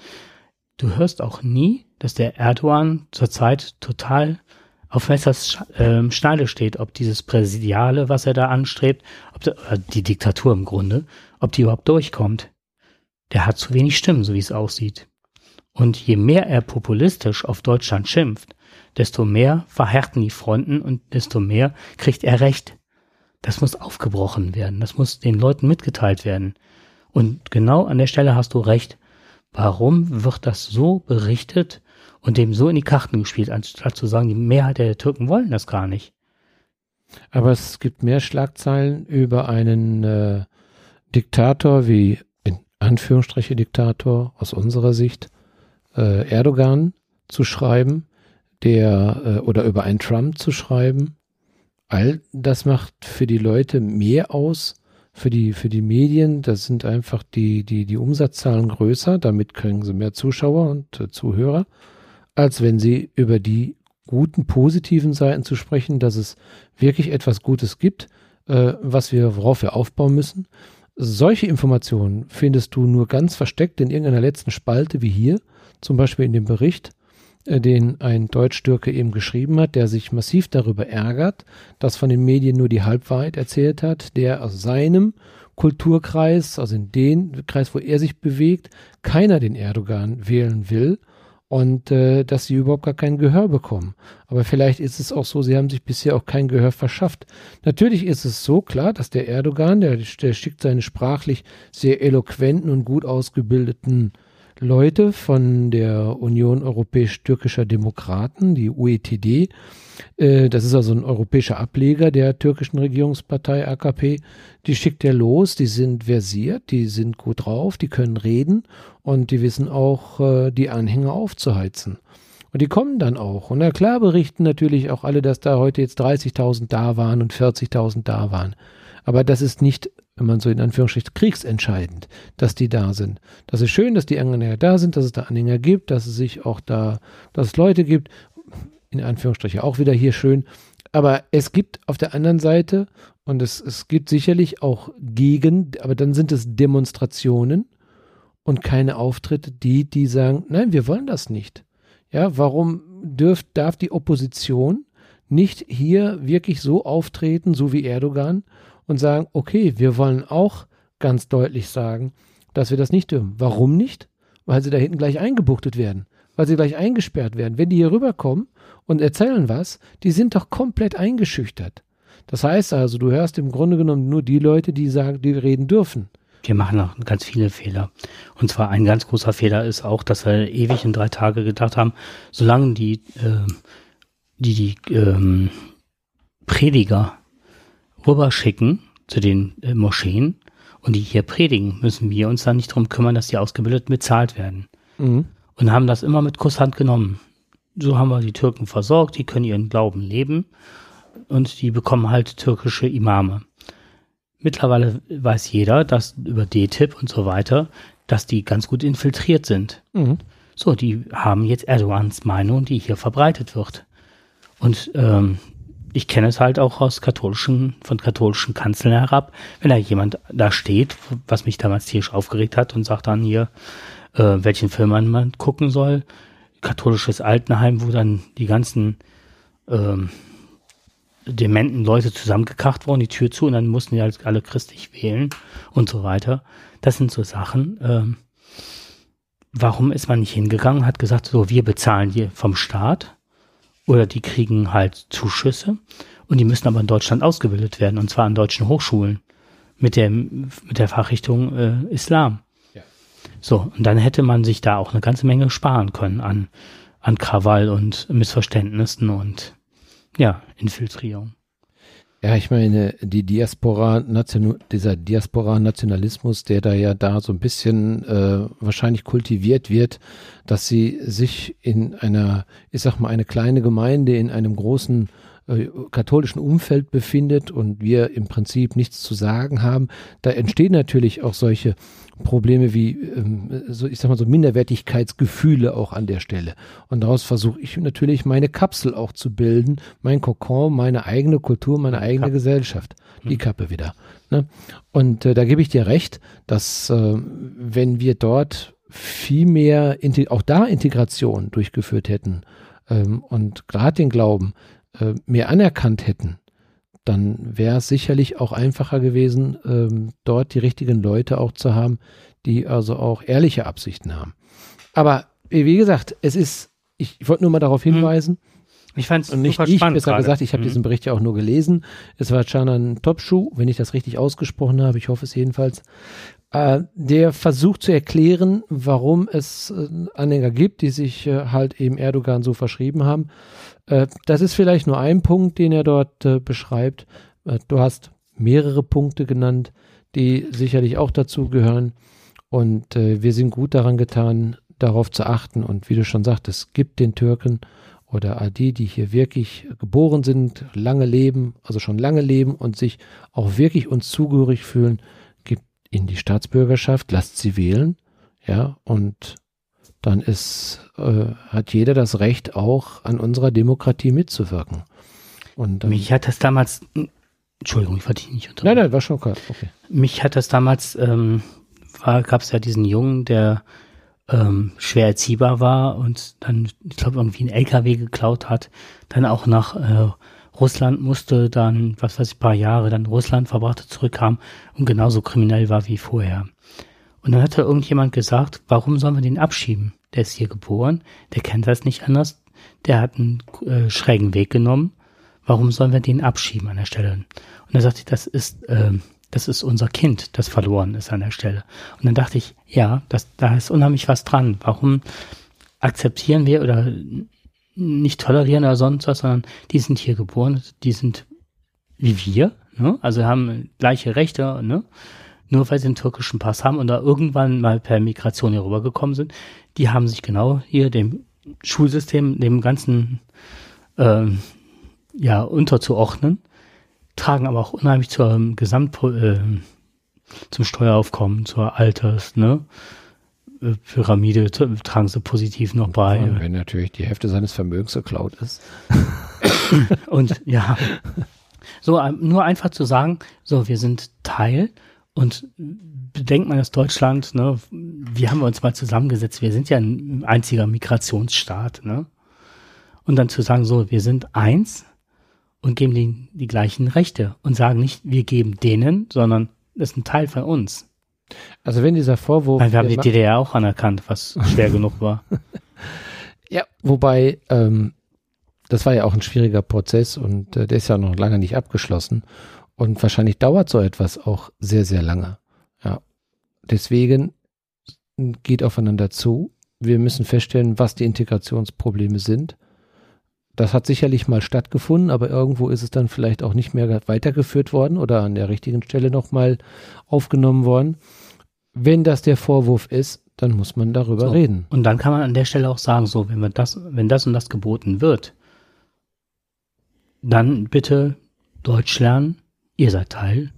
du hörst auch nie, dass der Erdogan zurzeit total auf Messers äh, Schneide steht, ob dieses Präsidiale, was er da anstrebt, ob der, äh, die Diktatur im Grunde, ob die überhaupt durchkommt. Der hat zu wenig Stimmen, so wie es aussieht. Und je mehr er populistisch auf Deutschland schimpft, desto mehr verhärten die Fronten und desto mehr kriegt er Recht. Das muss aufgebrochen werden. Das muss den Leuten mitgeteilt werden. Und genau an der Stelle hast du recht. Warum wird das so berichtet und dem so in die Karten gespielt, anstatt zu sagen, die Mehrheit der Türken wollen das gar nicht? Aber es gibt mehr Schlagzeilen über einen äh, Diktator wie, in Anführungsstriche Diktator aus unserer Sicht, äh, Erdogan zu schreiben, der äh, oder über einen Trump zu schreiben. All das macht für die Leute mehr aus, für die, für die Medien, das sind einfach die, die, die Umsatzzahlen größer, damit kriegen sie mehr Zuschauer und äh, Zuhörer, als wenn sie über die guten, positiven Seiten zu sprechen, dass es wirklich etwas Gutes gibt, äh, was wir, worauf wir aufbauen müssen. Solche Informationen findest du nur ganz versteckt in irgendeiner letzten Spalte wie hier, zum Beispiel in dem Bericht den ein Deutsch-Türke eben geschrieben hat, der sich massiv darüber ärgert, dass von den Medien nur die Halbwahrheit erzählt hat, der aus seinem Kulturkreis, also in den Kreis, wo er sich bewegt, keiner den Erdogan wählen will und äh, dass sie überhaupt gar kein Gehör bekommen. Aber vielleicht ist es auch so, sie haben sich bisher auch kein Gehör verschafft. Natürlich ist es so klar, dass der Erdogan, der, der schickt seine sprachlich sehr eloquenten und gut ausgebildeten Leute von der Union Europäisch-Türkischer Demokraten, die UETD. Äh, das ist also ein europäischer Ableger der türkischen Regierungspartei AKP. Die schickt er los, die sind versiert, die sind gut drauf, die können reden und die wissen auch, äh, die Anhänger aufzuheizen. Und die kommen dann auch. Und na klar berichten natürlich auch alle, dass da heute jetzt 30.000 da waren und 40.000 da waren. Aber das ist nicht wenn man so in Anführungsstrichen kriegsentscheidend, dass die da sind. Das ist schön, dass die Anhänger da sind, dass es da Anhänger gibt, dass es sich auch da, dass es Leute gibt, in Anführungsstrichen auch wieder hier schön. Aber es gibt auf der anderen Seite, und es, es gibt sicherlich auch gegen, aber dann sind es Demonstrationen und keine Auftritte, die, die sagen, nein, wir wollen das nicht. Ja, warum dürft, darf die Opposition nicht hier wirklich so auftreten, so wie Erdogan, und sagen, okay, wir wollen auch ganz deutlich sagen, dass wir das nicht dürfen. Warum nicht? Weil sie da hinten gleich eingebuchtet werden, weil sie gleich eingesperrt werden. Wenn die hier rüberkommen und erzählen was, die sind doch komplett eingeschüchtert. Das heißt also, du hörst im Grunde genommen nur die Leute, die sagen, die reden dürfen. Wir machen noch ganz viele Fehler. Und zwar ein ganz großer Fehler ist auch, dass wir ewig in drei Tage gedacht haben, solange die, äh, die, die ähm, Prediger rüberschicken zu den äh, Moscheen und die hier predigen, müssen wir uns dann nicht darum kümmern, dass die ausgebildet bezahlt werden. Mhm. Und haben das immer mit Kusshand genommen. So haben wir die Türken versorgt, die können ihren Glauben leben und die bekommen halt türkische Imame. Mittlerweile weiß jeder, dass über DTIP und so weiter, dass die ganz gut infiltriert sind. Mhm. So, die haben jetzt Erdogans Meinung, die hier verbreitet wird. Und ähm, ich kenne es halt auch aus katholischen, von katholischen Kanzeln herab, wenn da jemand da steht, was mich damals tierisch aufgeregt hat und sagt dann hier, äh, welchen Film man gucken soll. Katholisches Altenheim, wo dann die ganzen ähm, dementen Leute zusammengekracht wurden, die Tür zu und dann mussten die halt alle christlich wählen und so weiter. Das sind so Sachen. Ähm, warum ist man nicht hingegangen, hat gesagt, so, wir bezahlen hier vom Staat oder die kriegen halt Zuschüsse und die müssen aber in Deutschland ausgebildet werden und zwar an deutschen Hochschulen mit der, mit der Fachrichtung äh, Islam. Ja. So, und dann hätte man sich da auch eine ganze Menge sparen können an, an Krawall und Missverständnissen und ja, Infiltrierung. Ja, ich meine, die Diaspora, dieser Diaspora-Nationalismus, der da ja da so ein bisschen äh, wahrscheinlich kultiviert wird, dass sie sich in einer, ich sag mal, eine kleine Gemeinde in einem großen äh, katholischen Umfeld befindet und wir im Prinzip nichts zu sagen haben, da entstehen natürlich auch solche Probleme wie, ähm, so, ich sag mal so Minderwertigkeitsgefühle auch an der Stelle. Und daraus versuche ich natürlich meine Kapsel auch zu bilden, mein Kokon, meine eigene Kultur, meine eigene Kappe. Gesellschaft. Die hm. Kappe wieder. Ne? Und äh, da gebe ich dir recht, dass äh, wenn wir dort viel mehr, auch da Integration durchgeführt hätten ähm, und gerade den Glauben äh, mehr anerkannt hätten, dann wäre es sicherlich auch einfacher gewesen, ähm, dort die richtigen Leute auch zu haben, die also auch ehrliche Absichten haben. Aber wie gesagt, es ist, ich, ich wollte nur mal darauf mhm. hinweisen, ich fand es nicht ich, besser gerade. gesagt, ich habe mhm. diesen Bericht ja auch nur gelesen. Es war Chanan Topschuh, wenn ich das richtig ausgesprochen habe, ich hoffe es jedenfalls, äh, der versucht zu erklären, warum es äh, Anhänger gibt, die sich äh, halt eben Erdogan so verschrieben haben. Äh, das ist vielleicht nur ein Punkt, den er dort äh, beschreibt. Äh, du hast mehrere Punkte genannt, die sicherlich auch dazu gehören. Und wir sind gut daran getan, darauf zu achten. Und wie du schon sagtest, gibt den Türken oder die, die hier wirklich geboren sind, lange leben, also schon lange leben und sich auch wirklich uns zugehörig fühlen, gibt ihnen die Staatsbürgerschaft, lasst sie wählen, ja, und dann ist, äh, hat jeder das Recht, auch an unserer Demokratie mitzuwirken. Und, ähm, Mich hat das damals, Entschuldigung, ich wollte dich nicht unterbrechen. Nein, nein, war schon klar. Okay. Mich hat das damals, ähm, gab es ja diesen Jungen, der ähm, schwer erziehbar war und dann, ich glaube, irgendwie einen LKW geklaut hat, dann auch nach äh, Russland musste, dann, was weiß ich, paar Jahre dann Russland verbrachte, zurückkam und genauso kriminell war wie vorher. Und dann hat da irgendjemand gesagt, warum sollen wir den abschieben? Der ist hier geboren, der kennt das nicht anders, der hat einen äh, schrägen Weg genommen. Warum sollen wir den abschieben an der Stelle? Und er sagte, das ist, äh, das ist unser Kind, das verloren ist an der Stelle. Und dann dachte ich, ja, das, da ist unheimlich was dran. Warum akzeptieren wir oder nicht tolerieren oder sonst was, sondern die sind hier geboren, die sind wie wir, ne? also haben gleiche Rechte, ne? Nur weil sie einen türkischen Pass haben und da irgendwann mal per Migration hier rübergekommen sind, die haben sich genau hier dem Schulsystem, dem ganzen ähm, ja, unterzuordnen, tragen aber auch unheimlich zur ähm, Gesamt äh, zum Steueraufkommen, zur Alters, ne? Äh, Pyramide tragen sie positiv noch bei. Ja, wenn natürlich die Hälfte seines Vermögens geklaut ist. und ja, so ähm, nur einfach zu sagen, so wir sind Teil und bedenkt man, dass Deutschland, ne, wie haben wir uns mal zusammengesetzt? Wir sind ja ein einziger Migrationsstaat, ne? Und dann zu sagen, so, wir sind eins und geben denen die gleichen Rechte und sagen nicht, wir geben denen, sondern das ist ein Teil von uns. Also wenn dieser Vorwurf. Weil wir haben die DDR auch anerkannt, was schwer genug war. Ja, wobei, ähm, das war ja auch ein schwieriger Prozess und äh, der ist ja noch lange nicht abgeschlossen. Und wahrscheinlich dauert so etwas auch sehr, sehr lange. Ja. deswegen geht aufeinander zu. Wir müssen feststellen, was die Integrationsprobleme sind. Das hat sicherlich mal stattgefunden, aber irgendwo ist es dann vielleicht auch nicht mehr weitergeführt worden oder an der richtigen Stelle nochmal aufgenommen worden. Wenn das der Vorwurf ist, dann muss man darüber So. reden. Und dann kann man an der Stelle auch sagen, so, wenn wir das, wenn das und das geboten wird, dann bitte Deutsch lernen, ihr seid Teil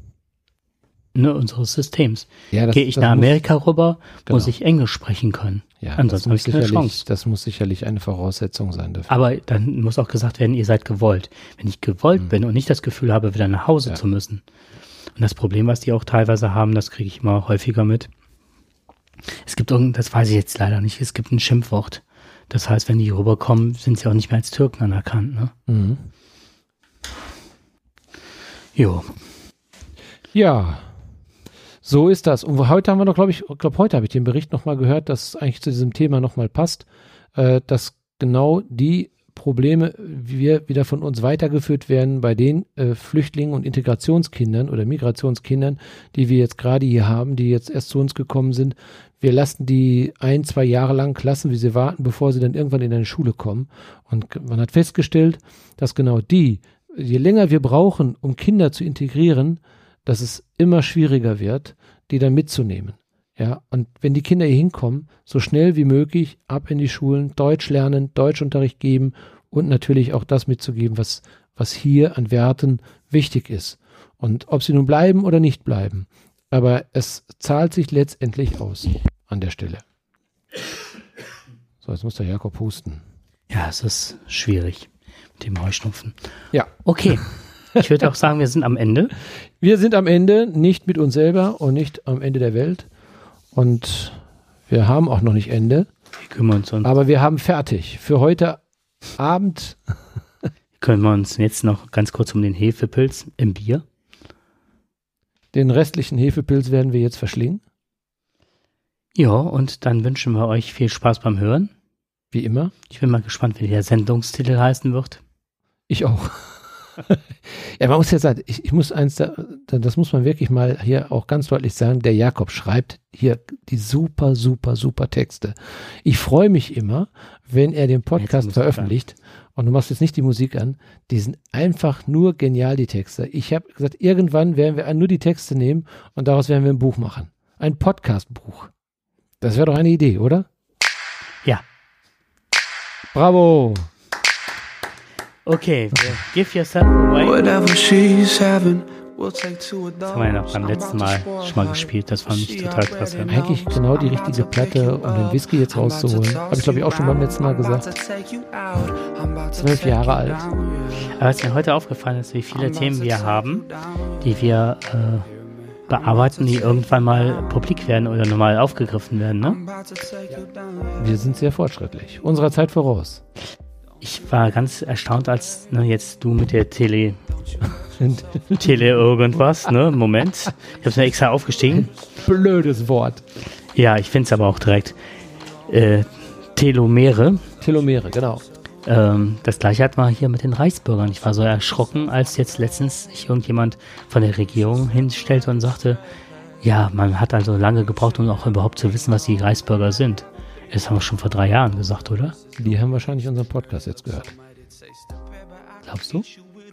ne, unseres Systems. Ja, Gehe ich nach muss- Amerika rüber, Genau. muss ich Englisch sprechen können. Ja, Ansonsten das, habe muss ich keine sicherlich, Chance. das muss sicherlich eine Voraussetzung sein dafür. Aber dann muss auch gesagt werden, ihr seid gewollt. Wenn ich gewollt bin und nicht das Gefühl habe, wieder nach Hause. Ja. zu müssen. Und das Problem, was die auch teilweise haben, das kriege ich immer häufiger mit. Es gibt irgend, das weiß ich jetzt leider nicht, es gibt ein Schimpfwort. Das heißt, wenn die rüberkommen, sind sie auch nicht mehr als Türken anerkannt. Ne? Mhm. Jo. Ja, so ist das. Und heute haben wir noch, glaube ich, glaube heute habe ich den Bericht nochmal gehört, dass es eigentlich zu diesem Thema nochmal passt, äh, dass genau die Probleme wir wieder von uns weitergeführt werden bei den äh, Flüchtlingen und Integrationskindern oder Migrationskindern, die wir jetzt gerade hier haben, die jetzt erst zu uns gekommen sind. Wir lassen die ein, zwei Jahre lang lassen, wie sie warten, bevor sie dann irgendwann in eine Schule kommen. Und man hat festgestellt, dass genau die, je länger wir brauchen, um Kinder zu integrieren, dass es immer schwieriger wird, die dann mitzunehmen. Ja, und wenn die Kinder hier hinkommen, so schnell wie möglich ab in die Schulen, Deutsch lernen, Deutschunterricht geben und natürlich auch das mitzugeben, was, was hier an Werten wichtig ist. Und ob sie nun bleiben oder nicht bleiben. Aber es zahlt sich letztendlich aus an der Stelle. So, jetzt muss der Jakob husten. Ja, es ist schwierig dem Heuschnupfen. Ja, Okay. Ich würde auch sagen, wir sind am Ende. wir sind am Ende nicht mit uns selber und nicht am Ende der Welt. Und wir haben auch noch nicht Ende. Wir kümmern uns, um, Aber wir haben fertig. Für heute Abend. kümmern wir uns jetzt noch ganz kurz um den Hefepilz im Bier. Den restlichen Hefepilz werden wir jetzt verschlingen. Ja, und dann wünschen wir euch viel Spaß beim Hören. Wie immer. Ich bin mal gespannt, wie der Sendungstitel heißen wird. Ich auch. ja, man muss ja sagen, ich, ich muss eins, da, das muss man wirklich mal hier auch ganz deutlich sagen, der Jakob schreibt hier die super, super, super Texte. Ich freue mich immer, wenn er den Podcast veröffentlicht und du machst jetzt nicht die Musik an, die sind einfach nur genial, die Texte. Ich habe gesagt, irgendwann werden wir nur die Texte nehmen und daraus werden wir ein Buch machen. Ein Podcast-Buch. Das wäre doch eine Idee, oder? Ja. Bravo! Okay, wir- give yourself away. Whatever she's having, we'll take two of Das haben wir ja noch beim letzten Mal schon mal gespielt. Das fand ich total klasse. Eigentlich genau die richtige Platte, um den Whisky jetzt rauszuholen. Habe ich, glaube ich, auch schon beim letzten Mal gesagt. Zwölf Jahre alt. Aber was mir heute aufgefallen ist, wie viele Themen wir haben, die wir äh, bearbeiten, die irgendwann mal publik werden oder normal aufgegriffen werden. Ne? Wir sind sehr fortschrittlich. Unserer Zeit voraus. Ich war ganz erstaunt, als ne, jetzt du mit der Tele, Tele irgendwas, ne? Moment. Ich habe es mir extra aufgestiegen. Blödes Wort. Ja, ich finde es aber auch direkt. Äh, Telomere. Telomere, genau. Ähm, das gleiche hatten wir hier mit den Reichsbürgern. Ich war so erschrocken, als jetzt letztens sich irgendjemand von der Regierung hinstellte und sagte, ja, man hat also lange gebraucht, um auch überhaupt zu wissen, was die Reichsbürger sind. Das haben wir schon vor drei Jahren gesagt, oder? Die haben wahrscheinlich unseren Podcast jetzt gehört. Glaubst du?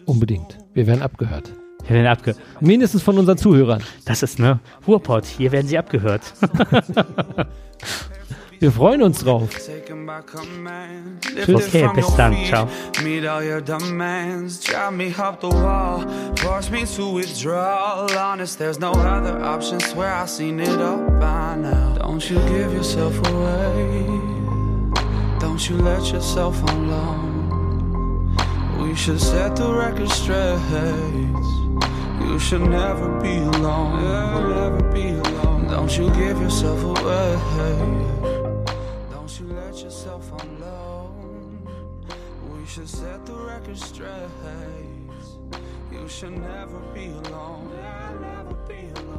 Unbedingt. Wir werden abgehört. Wir werden abge Mindestens von unseren Zuhörern. das ist ne Ruhrpott. Hier werden sie abgehört. Wir freuen uns drauf. Okay, bis dann. Ciao. Meet all your demands, drive me up the wall, force me to withdraw. Honest, there's no other option. Swear I've seen it all by now. Don't you give yourself away. Don't you let yourself alone. We should set the record straight. You should never be alone. Never be alone. Don't you give yourself away. Should set the record straight. You should never be alone. Never be alone.